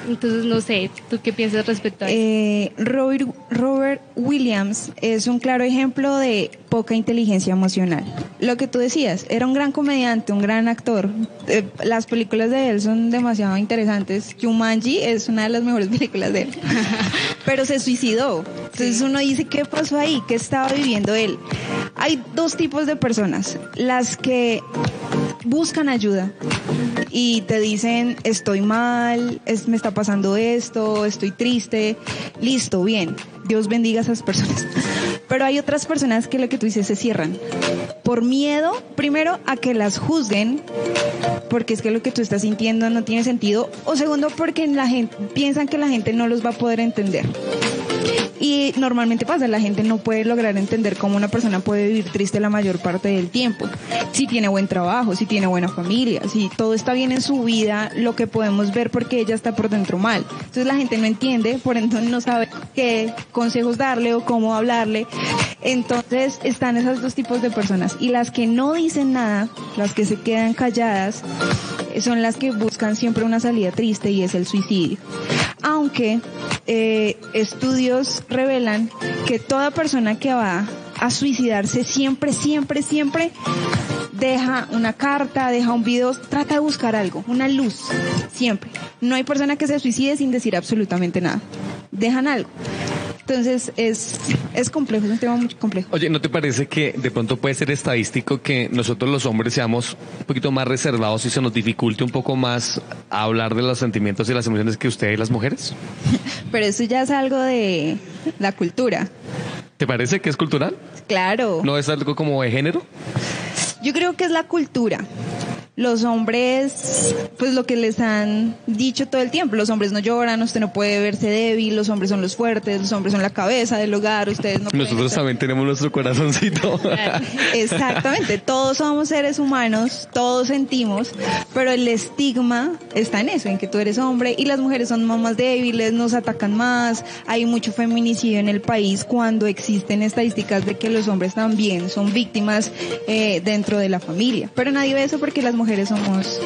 Entonces, no sé, ¿tú qué piensas respecto a eso? eh, Robert, Robert Williams es un claro ejemplo de poca inteligencia emocional. Lo que tú decías, era un gran comediante, un gran actor. Eh, las películas de él son demasiado interesantes. Jumanji es una de las mejores (laughs) películas de él. (laughs) Pero se suicidó. Entonces uno dice, ¿qué pasó ahí? ¿Qué estaba viviendo él? Hay dos tipos de personas. Las que buscan ayuda y te dicen estoy mal, es- me está pasando esto, estoy triste, listo, bien, Dios bendiga a esas personas. (laughs) Pero hay otras personas que lo que tú dices se cierran por miedo, primero, a que las juzguen, porque es que lo que tú estás sintiendo no tiene sentido, o segundo, porque la gente piensan que la gente no los va a poder entender. Y normalmente pasa, la gente no puede lograr entender cómo una persona puede vivir triste la mayor parte del tiempo. Si tiene buen trabajo, si tiene buena familia, si todo está bien en su vida, lo que podemos ver porque ella está por dentro mal. Entonces la gente no entiende, por entonces no sabe qué consejos darle o cómo hablarle. Entonces están esos dos tipos de personas. Y las que no dicen nada, las que se quedan calladas, son las que buscan siempre una salida triste y es el suicidio. Aunque eh, estudios revelan que toda persona que va a suicidarse siempre, siempre, siempre deja una carta, deja un video, trata de buscar algo, una luz, siempre. No hay persona que se suicide sin decir absolutamente nada. Dejan algo. Entonces es, es complejo, es un tema muy complejo. Oye, ¿no te parece que de pronto puede ser estadístico que nosotros los hombres seamos un poquito más reservados y se nos dificulte un poco más hablar de los sentimientos y las emociones que ustedes las mujeres? (laughs) Pero eso ya es algo de la cultura. ¿Te parece que es cultural? Claro. ¿No es algo como de género? Yo creo que es la cultura. Los hombres, pues lo que les han dicho todo el tiempo, los hombres no lloran, usted no puede verse débil, los hombres son los fuertes, los hombres son la cabeza del hogar, ustedes no Nosotros estar- también tenemos nuestro corazoncito. (laughs) Exactamente, todos somos seres humanos, todos sentimos, pero el estigma está en eso, en que tú eres hombre y las mujeres son más débiles, nos atacan más, hay mucho feminicidio en el país cuando existen estadísticas de que los hombres también son víctimas eh, dentro de la familia, pero nadie ve eso porque las mujeres somos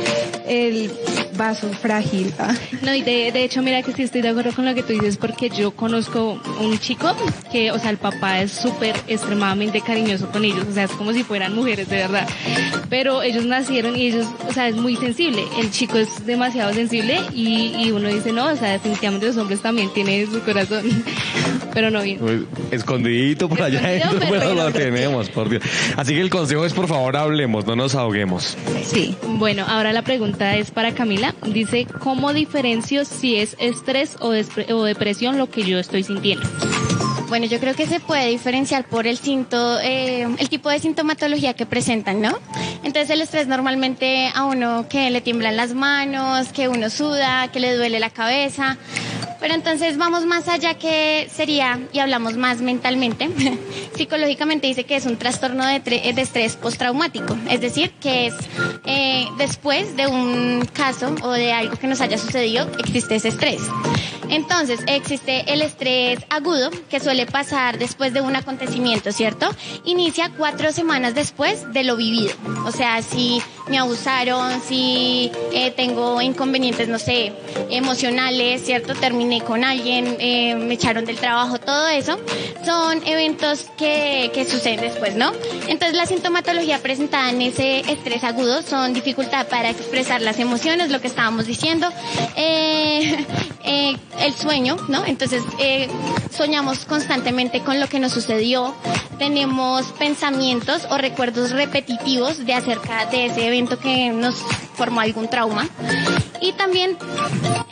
el vaso frágil. ah. No, y de, de hecho, mira que sí estoy de acuerdo con lo que tú dices, porque yo conozco un chico que, o sea, el papá es súper extremadamente cariñoso con ellos, o sea, es como si fueran mujeres, de verdad. Pero ellos nacieron y ellos, o sea, es muy sensible. El chico es demasiado sensible y, y uno dice, no, o sea, definitivamente los hombres también tienen su corazón. (laughs) Pero no bien. Uy, Escondidito por allá pero pero lo tenemos, por Dios. Así que el consejo es, por favor, hablemos, no nos ahoguemos. Sí. Bueno, ahora la pregunta es para Camila. Dice, ¿cómo diferencio si es estrés o, depresión lo que yo estoy sintiendo? Bueno, yo creo que se puede diferenciar por el, cinto, eh, el tipo de sintomatología que presentan, ¿no? Entonces el estrés normalmente a uno que le tiemblan las manos, que uno suda, que le duele la cabeza. Pero entonces vamos más allá que sería, y hablamos más mentalmente, (laughs) psicológicamente dice que es un trastorno de, de estrés postraumático, es decir, que es eh, después de un caso o de algo que nos haya sucedido, existe ese estrés. Entonces, existe el estrés agudo que suele pasar después de un acontecimiento, ¿cierto? Inicia cuatro semanas después de lo vivido. O sea, si me abusaron, si eh, tengo inconvenientes, no sé, emocionales, ¿cierto? Terminé con alguien, eh, me echaron del trabajo, todo eso, son eventos que, que suceden después, ¿no? Entonces, la sintomatología presentada en ese estrés agudo son dificultad para expresar las emociones, lo que estábamos diciendo, eh, (laughs) el sueño, ¿no? Entonces, eh, soñamos constantemente con lo que nos sucedió, tenemos pensamientos o recuerdos repetitivos de acerca de ese evento que nos formó algún trauma. Y también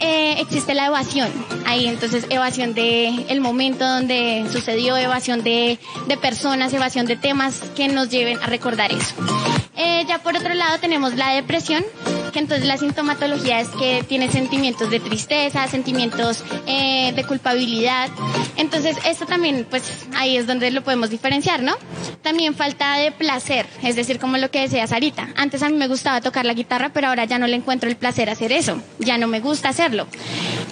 eh, existe la evasión. Ahí entonces evasión de momento donde sucedió, evasión de, de personas, evasión de temas que nos lleven a recordar eso. Eh, ya por otro lado tenemos la depresión, que entonces la sintomatología es que tiene sentimientos de tristeza, sentimientos eh, de culpabilidad. Entonces esto también, pues ahí es donde lo podemos diferenciar, ¿no? También falta de placer, es decir, como lo que decía Sarita. Antes a mí me gustaba tocar la guitarra, pero ahora ya no le encuentro el placer hacer eso, ya no me gusta hacerlo.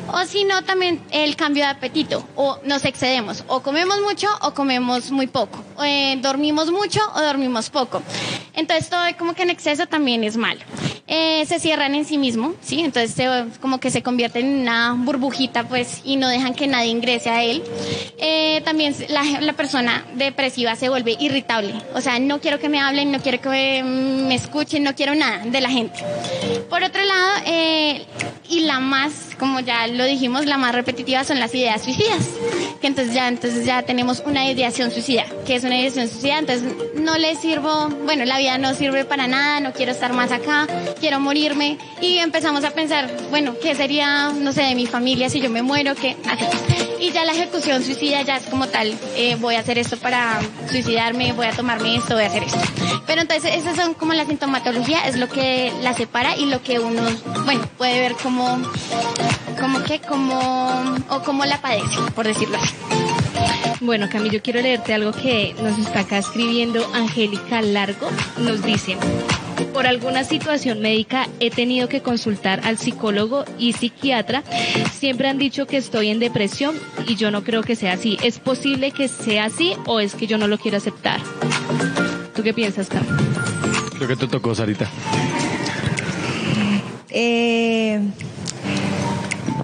O si no, también el cambio de apetito, o nos excedemos, o comemos mucho o comemos muy poco, o, eh, dormimos mucho o dormimos poco. Entonces todo como que en exceso también es malo. Eh, se cierran en sí mismo, ¿sí? Entonces como que se convierten en una burbujita, pues, y no dejan que nadie ingrese a él. Eh, también la, la persona depresiva se vuelve irritable, o sea, no quiero que me hablen, no quiero que mm, me escuchen, no quiero nada de la gente. Por otro lado, eh, y la más, como ya lo dijimos, la más repetitiva son las ideas suicidas, que entonces ya, entonces ya tenemos una ideación suicida, que es una ideación suicida, entonces no le sirvo, bueno, la vida no sirve para nada, no quiero estar más acá, quiero morirme, y empezamos a pensar, bueno, ¿qué sería, no sé, de mi familia si yo me muero? ¿Qué? Y ya la ejecución suicida ya es como tal, eh, voy a hacer esto para suicidarme, voy a tomarme esto, voy a hacer esto. Pero entonces esas son como la sintomatología, es lo que la separa y lo que uno, bueno, puede ver como, como que, como, o como la padece, por decirlo así. Bueno, Cami, yo quiero leerte algo que nos está acá escribiendo Angélica Largo. Nos dice, por alguna situación médica he tenido que consultar al psicólogo y psiquiatra. Siempre han dicho que estoy en depresión y yo no creo que sea así. ¿Es posible que sea así o es que yo no lo quiero aceptar? ¿Tú qué piensas, Cami? Creo que te tocó, Sarita. Eh,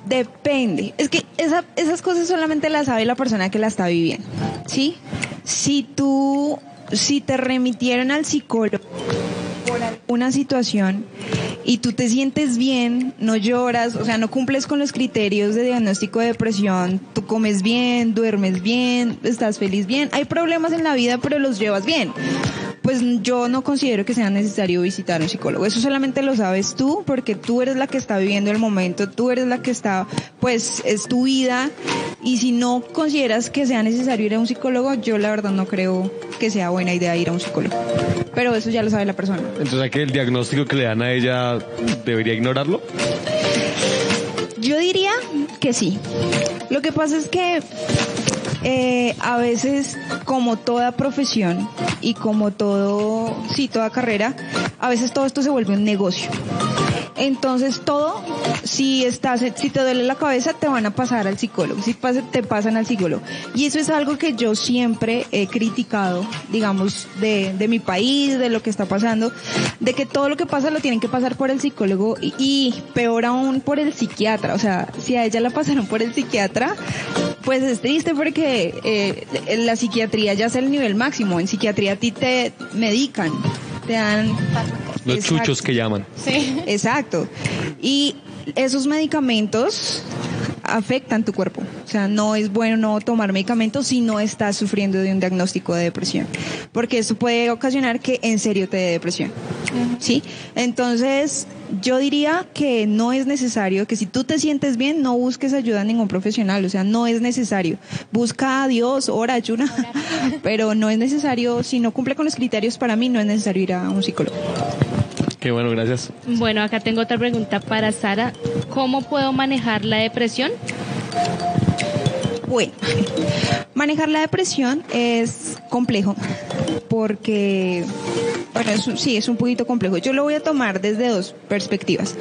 depende. Es que esa- esas cosas solamente las sabe la persona que la está viviendo. ¿Sí? Si tú, si te remitieron al psicólogo por una situación y tú te sientes bien, no lloras, o sea, no cumples con los criterios de diagnóstico de depresión, tú comes bien, duermes bien, estás feliz bien, hay problemas en la vida, pero los llevas bien. Pues yo no considero que sea necesario visitar a un psicólogo. Eso solamente lo sabes tú porque tú eres la que está viviendo el momento, tú eres la que está, pues es tu vida. Y si no consideras que sea necesario ir a un psicólogo, yo la verdad no creo que sea buena idea ir a un psicólogo. Pero eso ya lo sabe la persona. Entonces, ¿hay que el diagnóstico que le dan a ella debería ignorarlo? Yo diría que sí. Lo que pasa es que eh, a veces, como toda profesión y como todo, sí, toda carrera, a veces todo esto se vuelve un negocio. Entonces todo, si estás, si te duele la cabeza, te van a pasar al psicólogo. Si te pasan al psicólogo. Y eso es algo que yo siempre he criticado, digamos, de, de mi país, de lo que está pasando, de que todo lo que pasa lo tienen que pasar por el psicólogo y, y peor aún por el psiquiatra. O sea, si a ella la pasaron por el psiquiatra, pues es triste porque eh, la psiquiatría ya es el nivel máximo. En psiquiatría a ti te medican, te dan Los Exacto. chuchos que llaman. Sí. Exacto. Y esos medicamentos afectan tu cuerpo. O sea, no es bueno no tomar medicamentos si no estás sufriendo de un diagnóstico de depresión. Porque eso puede ocasionar que en serio te dé depresión. ¿Sí? Entonces, yo diría que no es necesario, que si tú te sientes bien, no busques ayuda a ningún profesional. O sea, no es necesario. Busca a Dios, ora, ayuna. (laughs) Pero no es necesario, si no cumple con los criterios, para mí no es necesario ir a un psicólogo. Qué bueno, gracias. Bueno, acá tengo otra pregunta para Sara. ¿Cómo puedo manejar la depresión? Bueno, manejar la depresión es complejo porque, bueno, es sí, es un poquito complejo. Yo lo voy a tomar desde dos perspectivas.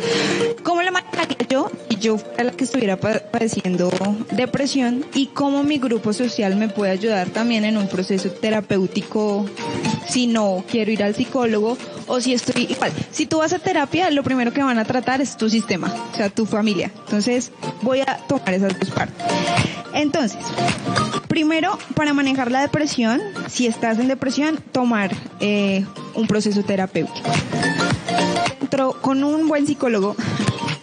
¿Cómo la manejaría? yo yo fuera la que estuviera pa- padeciendo depresión y cómo mi grupo social me puede ayudar también en un proceso terapéutico si no quiero ir al psicólogo o si estoy igual. Si tú vas a terapia, lo primero que van a tratar es tu sistema, o sea, tu familia. Entonces, voy a tomar esas dos partes. Entonces, primero, para manejar la depresión, si estás en depresión, tomar eh, un proceso terapéutico. Con un buen psicólogo,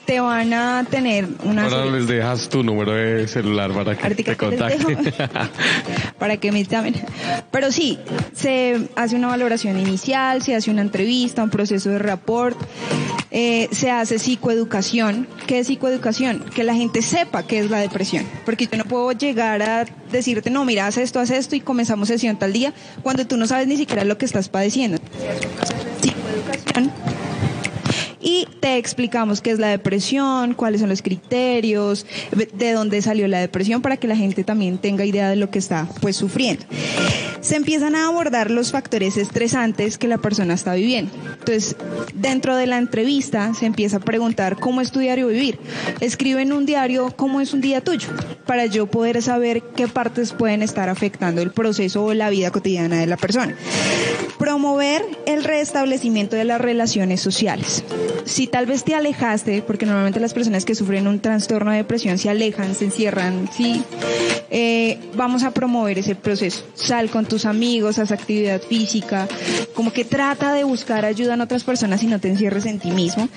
te van a tener una... Ahora les dejas tu número de celular para que Ahorita te contacten. (laughs) para que me llamen. Pero sí, se hace una valoración inicial, se hace una entrevista, un proceso de rapport, eh, se hace psicoeducación. ¿Qué es psicoeducación? Que la gente sepa qué es la depresión. Porque yo no puedo llegar a decirte, no, mira, haz esto, haz esto y comenzamos sesión tal día, cuando tú no sabes ni siquiera lo que estás padeciendo. Psicoeducación y te explicamos qué es la depresión, cuáles son los criterios, de dónde salió la depresión para que la gente también tenga idea de lo que está pues sufriendo. Se empiezan a abordar los factores estresantes que la persona está viviendo. Entonces, dentro de la entrevista se empieza a preguntar cómo es tu diario vivir. Escribe en un diario cómo es un día tuyo para yo poder saber qué partes pueden estar afectando el proceso o la vida cotidiana de la persona. Promover el restablecimiento de las relaciones sociales. Si tal vez te alejaste, porque normalmente las personas que sufren un trastorno de depresión se alejan, se encierran, sí, eh, vamos a promover ese proceso. Sal con tus amigos, haz actividad física, como que trata de buscar ayuda en otras personas y no te encierres en ti mismo.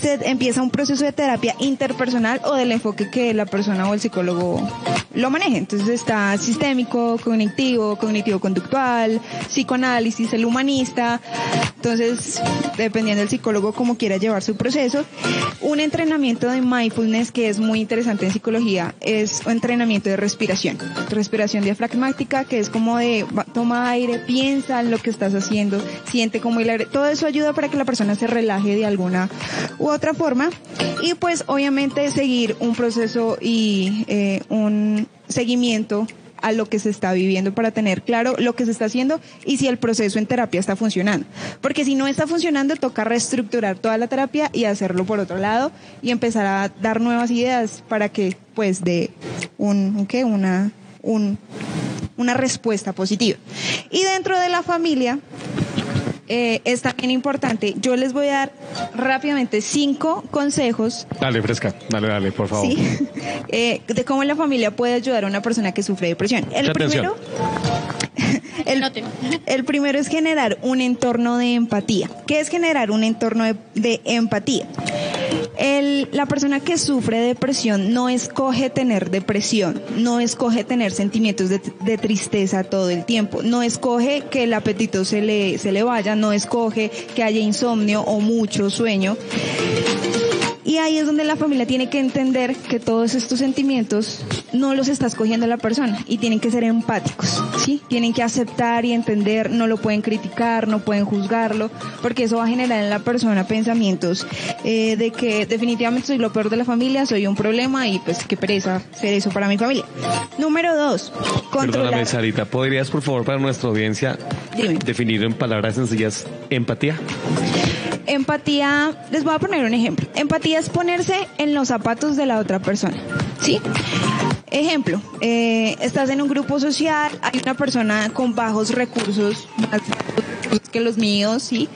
Se empieza un proceso de terapia interpersonal o del enfoque que la persona o el psicólogo lo maneje. Entonces está sistémico, cognitivo, cognitivo-conductual, psicoanálisis, el humanista. Entonces, dependiendo del psicólogo cómo quiera llevar su proceso. Un entrenamiento de mindfulness que es muy interesante en psicología es un entrenamiento de respiración. Respiración diafragmática que es como de toma aire, piensa en lo que estás haciendo, siente como el aire. Todo eso ayuda para que la persona se relaje de alguna u otra forma. Y pues obviamente seguir un proceso y eh, un seguimiento a lo que se está viviendo para tener claro lo que se está haciendo y si el proceso en terapia está funcionando. Porque si no está funcionando, toca reestructurar toda la terapia y hacerlo por otro lado y empezar a dar nuevas ideas para que pues un, un ¿qué? Una, un, una respuesta positiva. Y dentro de la familia, eh, es también importante. Yo les voy a dar rápidamente cinco consejos Dale, fresca. Dale, dale, por favor. sí, (laughs) eh, de cómo la familia puede ayudar a una persona que sufre depresión. El primero, (laughs) el, (laughs) el primero es generar un entorno de empatía. ¿Qué es generar un entorno de, de empatía? El- la persona que sufre depresión no escoge tener depresión, no escoge tener sentimientos de, de tristeza todo el tiempo, no escoge que el apetito se le, se le vaya, no escoge que haya insomnio o mucho sueño. Y ahí es donde la familia tiene que entender que todos estos sentimientos no los está escogiendo la persona y tienen que ser empáticos, ¿sí? Tienen que aceptar y entender, no lo pueden criticar, no pueden juzgarlo, porque eso va a generar en la persona pensamientos eh, de que definitivamente soy lo peor de la familia, soy un problema y pues qué pereza ser eso para mi familia. Número dos, controlar. Perdóname, Sarita, ¿podrías, por favor, para nuestra audiencia, Dime. definir en palabras sencillas empatía? Empatía, les voy a poner un ejemplo. Empatía es ponerse en los zapatos de la otra persona. ¿Sí? Ejemplo, eh, estás en un grupo social, hay una persona con bajos recursos, más bajos que los míos, ¿sí?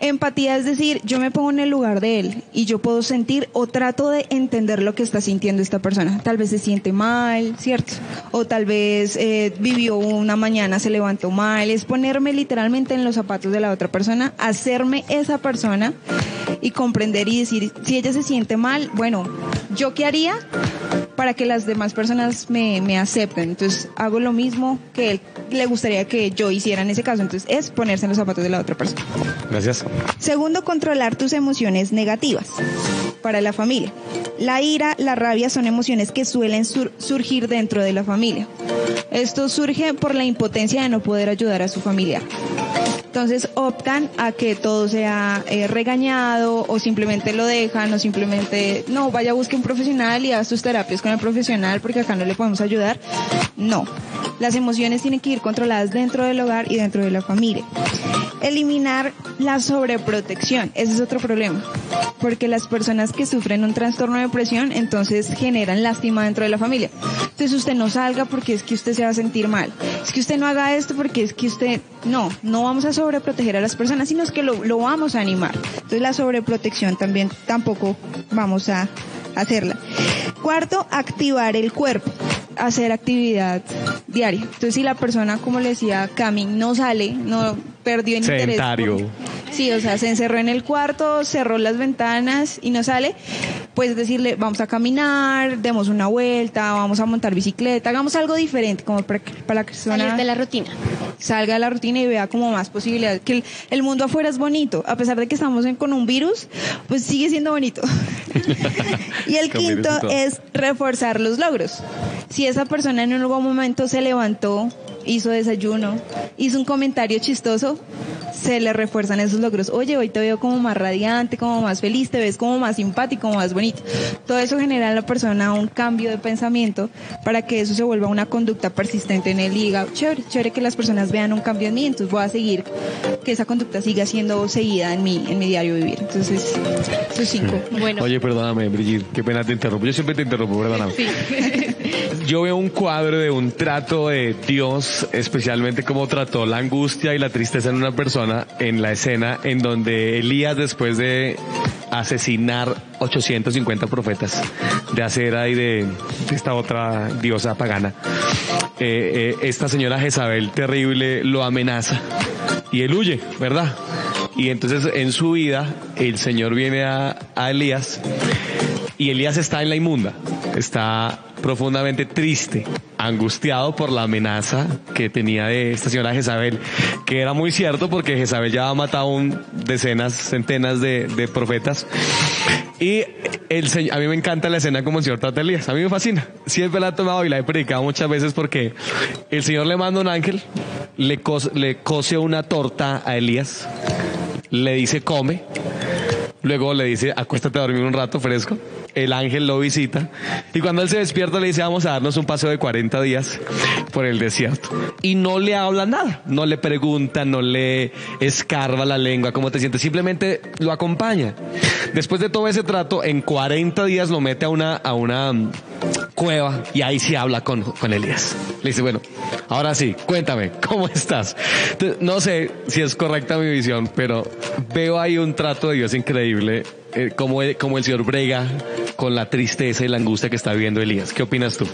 Empatía es decir, yo me pongo en el lugar de él y yo puedo sentir o trato de entender lo que está sintiendo esta persona. Tal vez se siente mal, ¿cierto? O tal vez eh, vivió una mañana, se levantó mal. Es ponerme literalmente en los zapatos de la otra persona, hacerme esa persona y comprender y decir, si ella se siente mal, bueno, ¿yo qué haría? Para que las demás personas me, me acepten. Entonces hago lo mismo que él le gustaría que yo hiciera en ese caso. Entonces es ponerse en los zapatos de la otra persona. Gracias. Segundo, controlar tus emociones negativas para la familia. La ira, la rabia son emociones que suelen sur- surgir dentro de la familia. Esto surge por la impotencia de no poder ayudar a su familia. Entonces optan a que todo sea eh, regañado o simplemente lo dejan o simplemente no, vaya busque un profesional y haz tus terapias con el profesional porque acá no le podemos ayudar. No. Las emociones tienen que ir controladas dentro del hogar y dentro de la familia. Eliminar la sobreprotección. Ese es otro problema. Porque las personas que sufren un trastorno de depresión entonces generan lástima dentro de la familia. Entonces usted no salga porque es que usted se va a sentir mal. Es que usted no haga esto porque es que usted... No, no vamos a sobreproteger a las personas, sino es que lo, lo vamos a animar. Entonces la sobreprotección también tampoco vamos a hacerla. Cuarto, activar el cuerpo hacer actividad diaria. Entonces, si la persona, como le decía Cami, no sale, no perdió el interés. Sedentario. Sí, o sea, se encerró en el cuarto, cerró las ventanas y no sale, pues decirle, vamos a caminar, demos una vuelta, vamos a montar bicicleta, hagamos algo diferente, como para que para la persona Salir de la rutina. Salga de la rutina y vea como más posibilidades. Que el, el mundo afuera es bonito, a pesar de que estamos en- con un virus, pues sigue siendo bonito. (laughs) y el quinto es reforzar los logros. Si esa persona en algún momento se levantó, hizo desayuno, hizo un comentario chistoso, se le refuerzan esos logros. Oye, hoy te veo como más radiante, como más feliz, te ves como más simpático, como más bonito. Todo eso genera en la persona un cambio de pensamiento para que eso se vuelva una conducta persistente en y diga, chévere, chévere que las personas vean un cambio en mí, entonces voy a seguir, que esa conducta siga siendo seguida en mi, en mi diario vivir. Entonces, esos cinco. Bueno, Oye, perdóname, Brigitte, qué pena te interrumpo. Yo siempre te interrumpo, perdóname. Yo veo un cuadro de un trato de Dios, especialmente cómo trató la angustia y la tristeza en una persona en la escena en donde Elías, después de asesinar 850 profetas de acera y de, de esta otra diosa pagana, eh, eh, esta señora Jezabel terrible lo amenaza y él huye, ¿verdad? Y entonces en su vida el Señor viene a, a Elías y Elías está en la inmunda, está profundamente triste, angustiado por la amenaza que tenía de esta señora Jezabel, que era muy cierto porque Jezabel ya ha matado un, decenas, centenas de, profetas. Y el a mí me encanta la escena como el señor trata Elías, a mí me fascina. Siempre la he tomado y la he predicado muchas veces porque el señor le manda un ángel, le, le cose una torta a Elías, le dice come, Luego le dice, acuéstate a dormir un rato fresco. El ángel lo visita. Y cuando él se despierta le dice, vamos a darnos un paseo de 40 días por el desierto. Y no le habla nada. No le pregunta, no le escarba la lengua, cómo te sientes. Simplemente lo acompaña. Después de todo ese trato, en 40 días lo mete a una, a una cueva y ahí sí habla con, con Elías. Le dice, bueno, ahora sí, cuéntame, ¿cómo estás? No sé si es correcta mi visión, pero veo ahí un trato de Dios increíble, eh, como, como el Señor brega con la tristeza y la angustia que está viviendo Elías. ¿Qué opinas tú?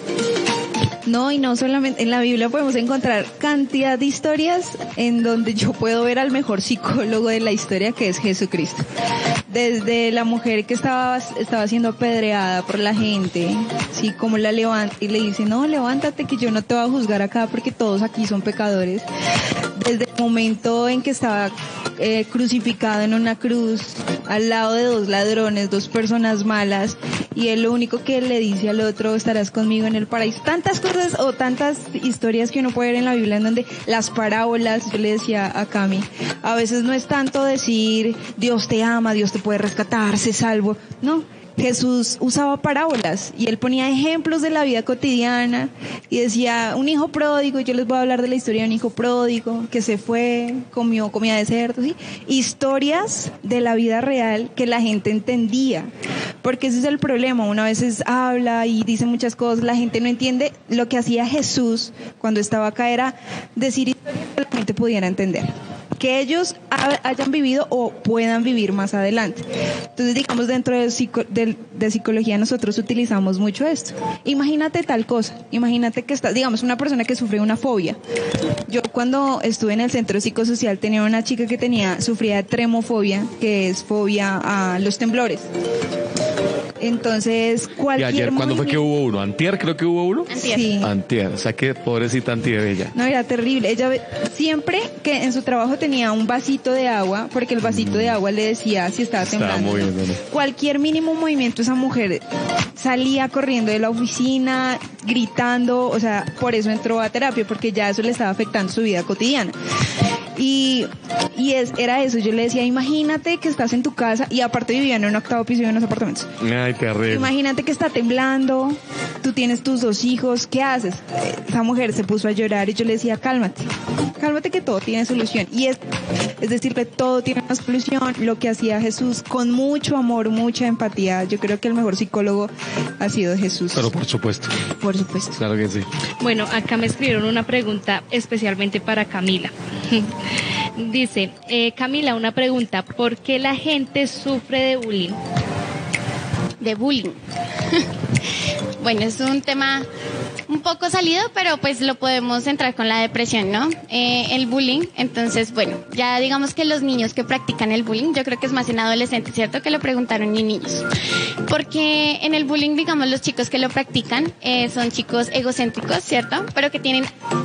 No, y no solamente en la Biblia podemos encontrar cantidad de historias en donde yo puedo ver al mejor psicólogo de la historia que es Jesucristo. Desde la mujer que estaba, estaba siendo apedreada por la gente, sí, como la levanta y le dice, no, levántate que yo no te voy a juzgar acá porque todos aquí son pecadores. Desde el momento en que estaba eh, crucificado en una cruz al lado de dos ladrones, dos personas malas, y él lo único que le dice al otro, estarás conmigo en el paraíso. Tantas cosas o tantas historias que uno puede ver en la Biblia en donde las parábolas, yo le decía a Cami, a veces no es tanto decir Dios te ama, Dios te puede rescatar, sé salvo. No, Jesús usaba parábolas y él ponía ejemplos de la vida cotidiana y decía, un hijo pródigo, yo les voy a hablar de la historia de un hijo pródigo que se fue, comió comida de cerdo, historias de la vida real que la gente entendía, porque ese es el problema, una veces habla y dice muchas cosas, la gente no entiende lo que hacía Jesús cuando estaba acá era decir historias que la gente pudiera entender que ellos ha- hayan vivido o puedan vivir más adelante. Entonces, digamos, dentro de, psico- del- de psicología nosotros utilizamos mucho esto. Imagínate tal cosa, imagínate que está, digamos, una persona que sufre una fobia. Yo cuando estuve en el centro psicosocial tenía una chica que tenía, sufría de tremofobia, que es fobia a los temblores. Entonces, ¿Y cualquier ayer cuándo fue que hubo uno? ¿Antier creo que hubo uno? Antier. Sí. Antier, o sea que pobrecita Antier ella. No, era terrible. Ella siempre que en su trabajo tenía un vasito de agua, porque el vasito de agua le decía si estaba Estaba temblando. moviendo, ¿no? Cualquier mínimo movimiento, esa mujer salía corriendo de la oficina, gritando, o sea, por eso entró a terapia, porque ya eso le estaba afectando su vida cotidiana. Y, y es, era eso, yo le decía, imagínate que estás en tu casa y aparte vivían en un octavo piso de unos apartamentos. Ay, terrible. Imagínate que está temblando, tú tienes tus dos hijos, ¿qué haces? Esa mujer se puso a llorar y yo le decía, cálmate, cálmate que todo tiene solución. Y es, es decir, que todo tiene una solución. Lo que hacía Jesús con mucho amor, mucha empatía. Yo creo que el mejor psicólogo ha sido Jesús. Pero por supuesto, por supuesto. claro que sí. Bueno, acá me escribieron una pregunta especialmente para Camila. Dice, eh, Camila, una pregunta, ¿por qué la gente sufre de bullying? de bullying. (laughs) bueno, es un tema un poco salido, pero pues lo podemos entrar con la depresión, ¿no? Eh, el bullying, entonces, bueno, ya digamos que los niños que practican el bullying, yo creo que es más en adolescentes, ¿cierto? Que lo preguntaron ni niños. Porque en el bullying, digamos, los chicos que lo practican eh, son chicos egocéntricos, ¿cierto? Pero que tienen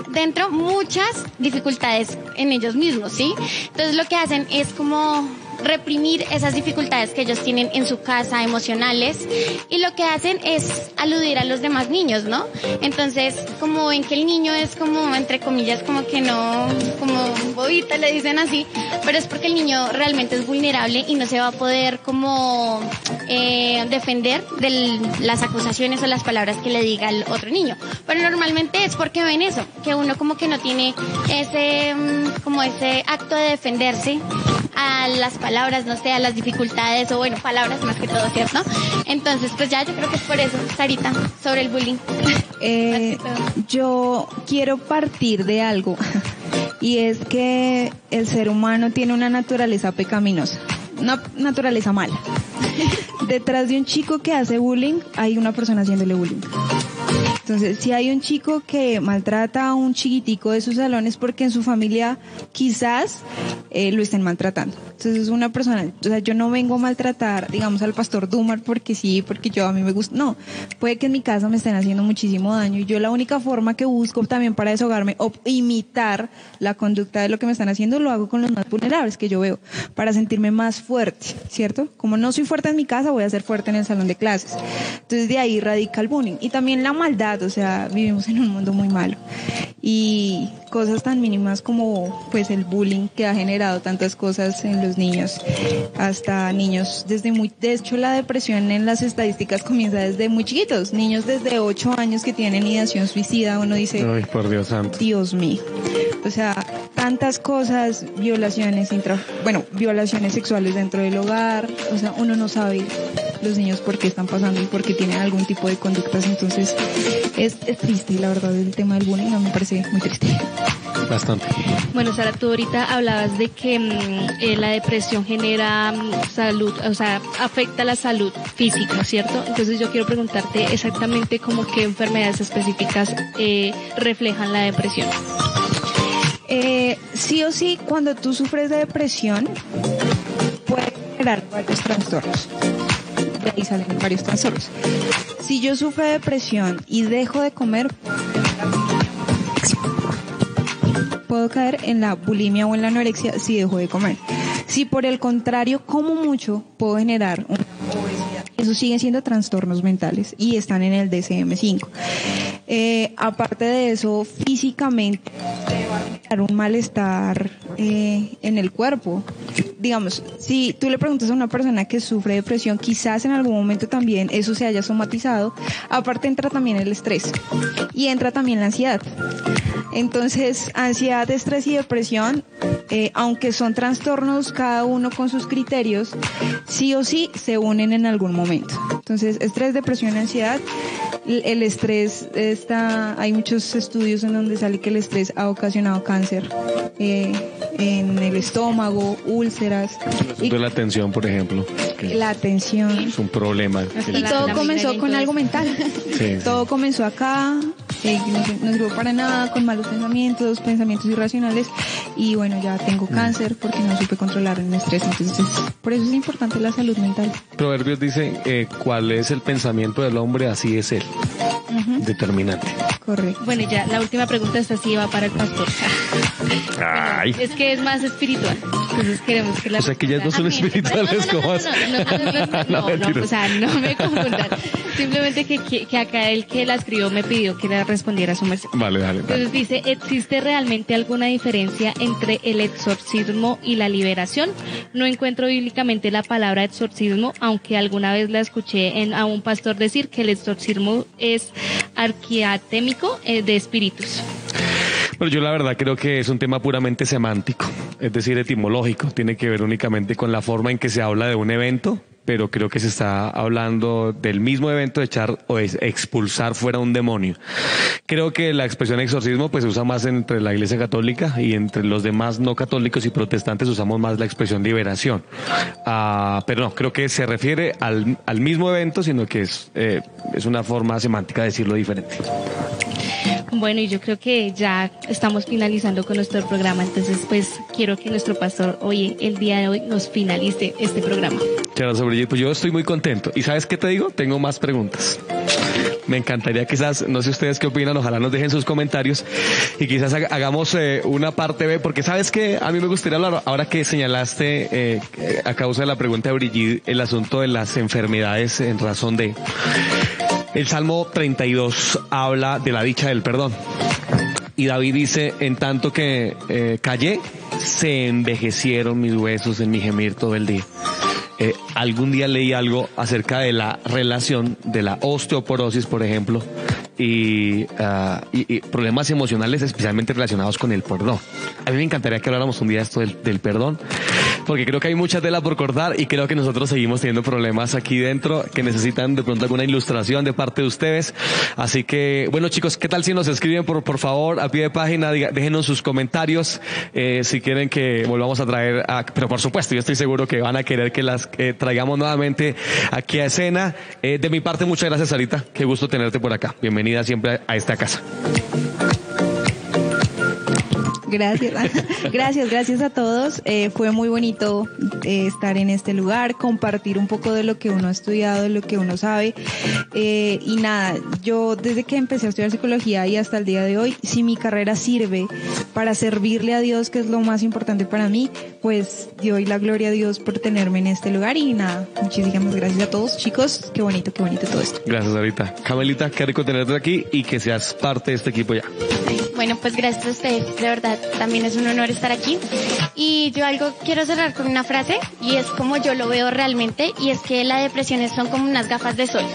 dentro muchas dificultades en ellos mismos, ¿sí? Entonces lo que hacen es como reprimir esas dificultades que ellos tienen en su casa, emocionales, y lo que hacen es aludir a los demás niños, ¿no? Entonces, como ven que el niño es como, entre comillas, como que no, como bobita, le dicen así, pero es porque el niño realmente es vulnerable y no se va a poder como eh, defender de las acusaciones o las palabras que le diga el otro niño. Pero normalmente es porque ven eso, que uno como que no tiene ese, mm, como ese acto de defenderse a las palabras, no sé, a las dificultades o bueno, palabras más que todo, ¿cierto? Entonces, pues ya yo creo que es por eso, Sarita, sobre el bullying. (laughs) Eh, yo quiero partir de algo y es que el ser humano tiene una naturaleza pecaminosa, una naturaleza mala. (laughs) Detrás de un chico que hace bullying hay una persona haciéndole bullying. Entonces, si hay un chico que maltrata a un chiquitico de sus salones porque en su familia quizás eh, lo estén maltratando. Entonces, es una persona, o sea, yo no vengo a maltratar, digamos, al pastor Dumar porque sí, porque yo a mí me gusta. No, puede que en mi casa me estén haciendo muchísimo daño y yo la única forma que busco también para deshogarme o imitar la conducta de lo que me están haciendo lo hago con los más vulnerables que yo veo, para sentirme más fuerte, ¿cierto? Como no soy fuerte en mi casa, voy a ser fuerte en el salón de clases. Entonces, de ahí radica el bullying. Y también la maldad, o sea, vivimos en un mundo muy malo. Y cosas tan mínimas como pues el bullying que ha generado tantas cosas en los niños, hasta niños desde muy, de hecho la depresión en las estadísticas comienza desde muy chiquitos, niños desde 8 años que tienen ideación suicida, uno dice, Ay, por Dios santo. Dios mío. O sea, tantas cosas, violaciones, intra, bueno, violaciones sexuales dentro del hogar, o sea, uno no sabe los niños por qué están pasando y por qué tienen algún tipo de conductas, entonces es, es triste, la verdad, el tema del bullying a mí me parece muy triste. Bastante. Bueno, Sara, tú ahorita hablabas de que mm, eh, la depresión genera mm, salud, o sea, afecta la salud física, ¿cierto? Entonces yo quiero preguntarte exactamente cómo qué enfermedades específicas eh, reflejan la depresión. Eh, sí o sí, cuando tú sufres de depresión, puede generar varios trastornos. De ahí salen varios trastornos. Si yo sufro de depresión y dejo de comer, puedo caer en la bulimia o en la anorexia si dejo de comer. Si por el contrario como mucho, puedo generar una obesidad. Esos siguen siendo trastornos mentales y están en el DCM5. Eh, aparte de eso, físicamente un malestar eh, en el cuerpo. Digamos, si tú le preguntas a una persona que sufre depresión, quizás en algún momento también eso se haya somatizado. Aparte entra también el estrés y entra también la ansiedad. Entonces, ansiedad, estrés y depresión, eh, aunque son trastornos cada uno con sus criterios, sí o sí se unen en algún momento. Entonces, estrés, depresión, ansiedad, el estrés está, hay muchos estudios en donde sale que el estrés ha ocasionado cáncer eh, en el estómago, úlceras, y De la atención, por ejemplo, la tensión. es un problema. Y todo comenzó con algo mental. Sí, Todo comenzó acá, eh, no, sirvió para nada, con malos pensamientos, pensamientos irracionales. Y bueno, ya tengo cáncer porque no supe controlar el estrés. Entonces, por eso es importante la salud mental. Proverbios dice, eh, ¿cuál es el pensamiento del hombre? Así es él. Determinante. Correcto. Bueno, y ya la última pregunta esta sí va para el pastor. Ay. Es que es más espiritual. Entonces queremos que la O sea, que ellas no son A mí- espirituales (laughs) no, no, como no, no, no, no, no, (laughs) no, No, no, mentira. o sea, no me confundan. Simplemente que, que, que acá el que la escribió me pidió que le respondiera su merced. Vale, dale. Entonces dice, ¿existe realmente alguna diferencia entre el exorcismo y la liberación? No encuentro bíblicamente la palabra exorcismo, aunque alguna vez la escuché en, a un pastor decir que el exorcismo es arquiatémico eh, de espíritus. Pero yo la verdad creo que es un tema puramente semántico, es decir, etimológico. Tiene que ver únicamente con la forma en que se habla de un evento, pero creo que se está hablando del mismo evento de echar o de expulsar fuera un demonio. Creo que la expresión exorcismo pues se usa más entre la Iglesia Católica y entre los demás no católicos y protestantes usamos más la expresión liberación. Ah, pero no, creo que se refiere al, al mismo evento, sino que es, eh, es una forma semántica de decirlo diferente. Bueno, y yo creo que ya estamos finalizando con nuestro programa, entonces pues quiero que nuestro pastor hoy, el día de hoy, nos finalice este programa. Claro, sobre Brigitte, pues yo estoy muy contento. ¿Y sabes qué te digo? Tengo más preguntas. Me encantaría quizás, no sé ustedes qué opinan, ojalá nos dejen sus comentarios y quizás haga- hagamos eh, una parte B, porque sabes que a mí me gustaría hablar, ahora que señalaste eh, a causa de la pregunta de Brigitte, el asunto de las enfermedades en razón de... El Salmo 32 habla de la dicha del perdón. Y David dice, en tanto que eh, callé, se envejecieron mis huesos en mi gemir todo el día. Eh, algún día leí algo acerca de la relación de la osteoporosis, por ejemplo, y, y problemas emocionales especialmente relacionados con el perdón. A mí me encantaría que habláramos un día esto del, perdón, porque creo que hay mucha tela por cortar y creo que nosotros seguimos teniendo problemas aquí dentro que necesitan de pronto alguna ilustración de parte de ustedes. Así que, bueno chicos, ¿qué tal si nos escriben por, por favor a pie de página? Déjenos sus comentarios eh, si quieren que volvamos a traer, a- pero por supuesto, yo estoy seguro que van a querer que las eh, traigamos nuevamente aquí a escena. Eh, de mi parte, muchas gracias Sarita, qué gusto tenerte por acá. Bienvenida siempre a esta casa. Gracias, (laughs) gracias, gracias a todos. Eh, fue muy bonito eh, estar en este lugar, compartir un poco de lo que uno ha estudiado, de lo que uno sabe. Eh, y nada, yo desde que empecé a estudiar psicología y hasta el día de hoy, si mi carrera sirve para servirle a Dios, que es lo más importante para mí, pues doy la gloria a Dios por tenerme en este lugar. Y nada, muchísimas gracias a todos, chicos. Qué bonito, qué bonito todo esto. Gracias Sarita. Camelita, qué rico tenerte aquí y que seas parte de este equipo ya. Bueno, pues gracias a ustedes, de verdad, también es un honor estar aquí. Y yo algo quiero cerrar con una frase y es como yo lo veo realmente y es que la depresión es- son como unas gafas de sol.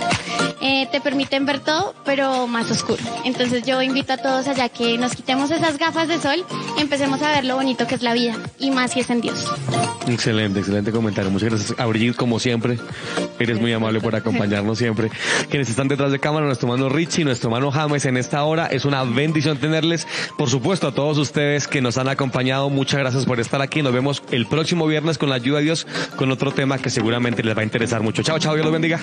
Eh, te permiten ver todo, pero más oscuro. Entonces yo invito a todos allá que nos quitemos esas gafas de sol y empecemos a ver lo bonito que es la vida y más si es en Dios. Excelente, excelente comentario. Muchas gracias a Brigitte, como siempre. Eres muy amable por acompañarnos siempre. Quienes están detrás de cámara, nuestro hermano Richie, nuestro hermano James en esta hora. Es una bendición tenerles. Por supuesto, a todos ustedes que nos han acompañado, muchas gracias por estar aquí. Nos vemos el próximo viernes con la ayuda de Dios con otro tema que seguramente les va a interesar mucho. Chao, chao, Dios los bendiga.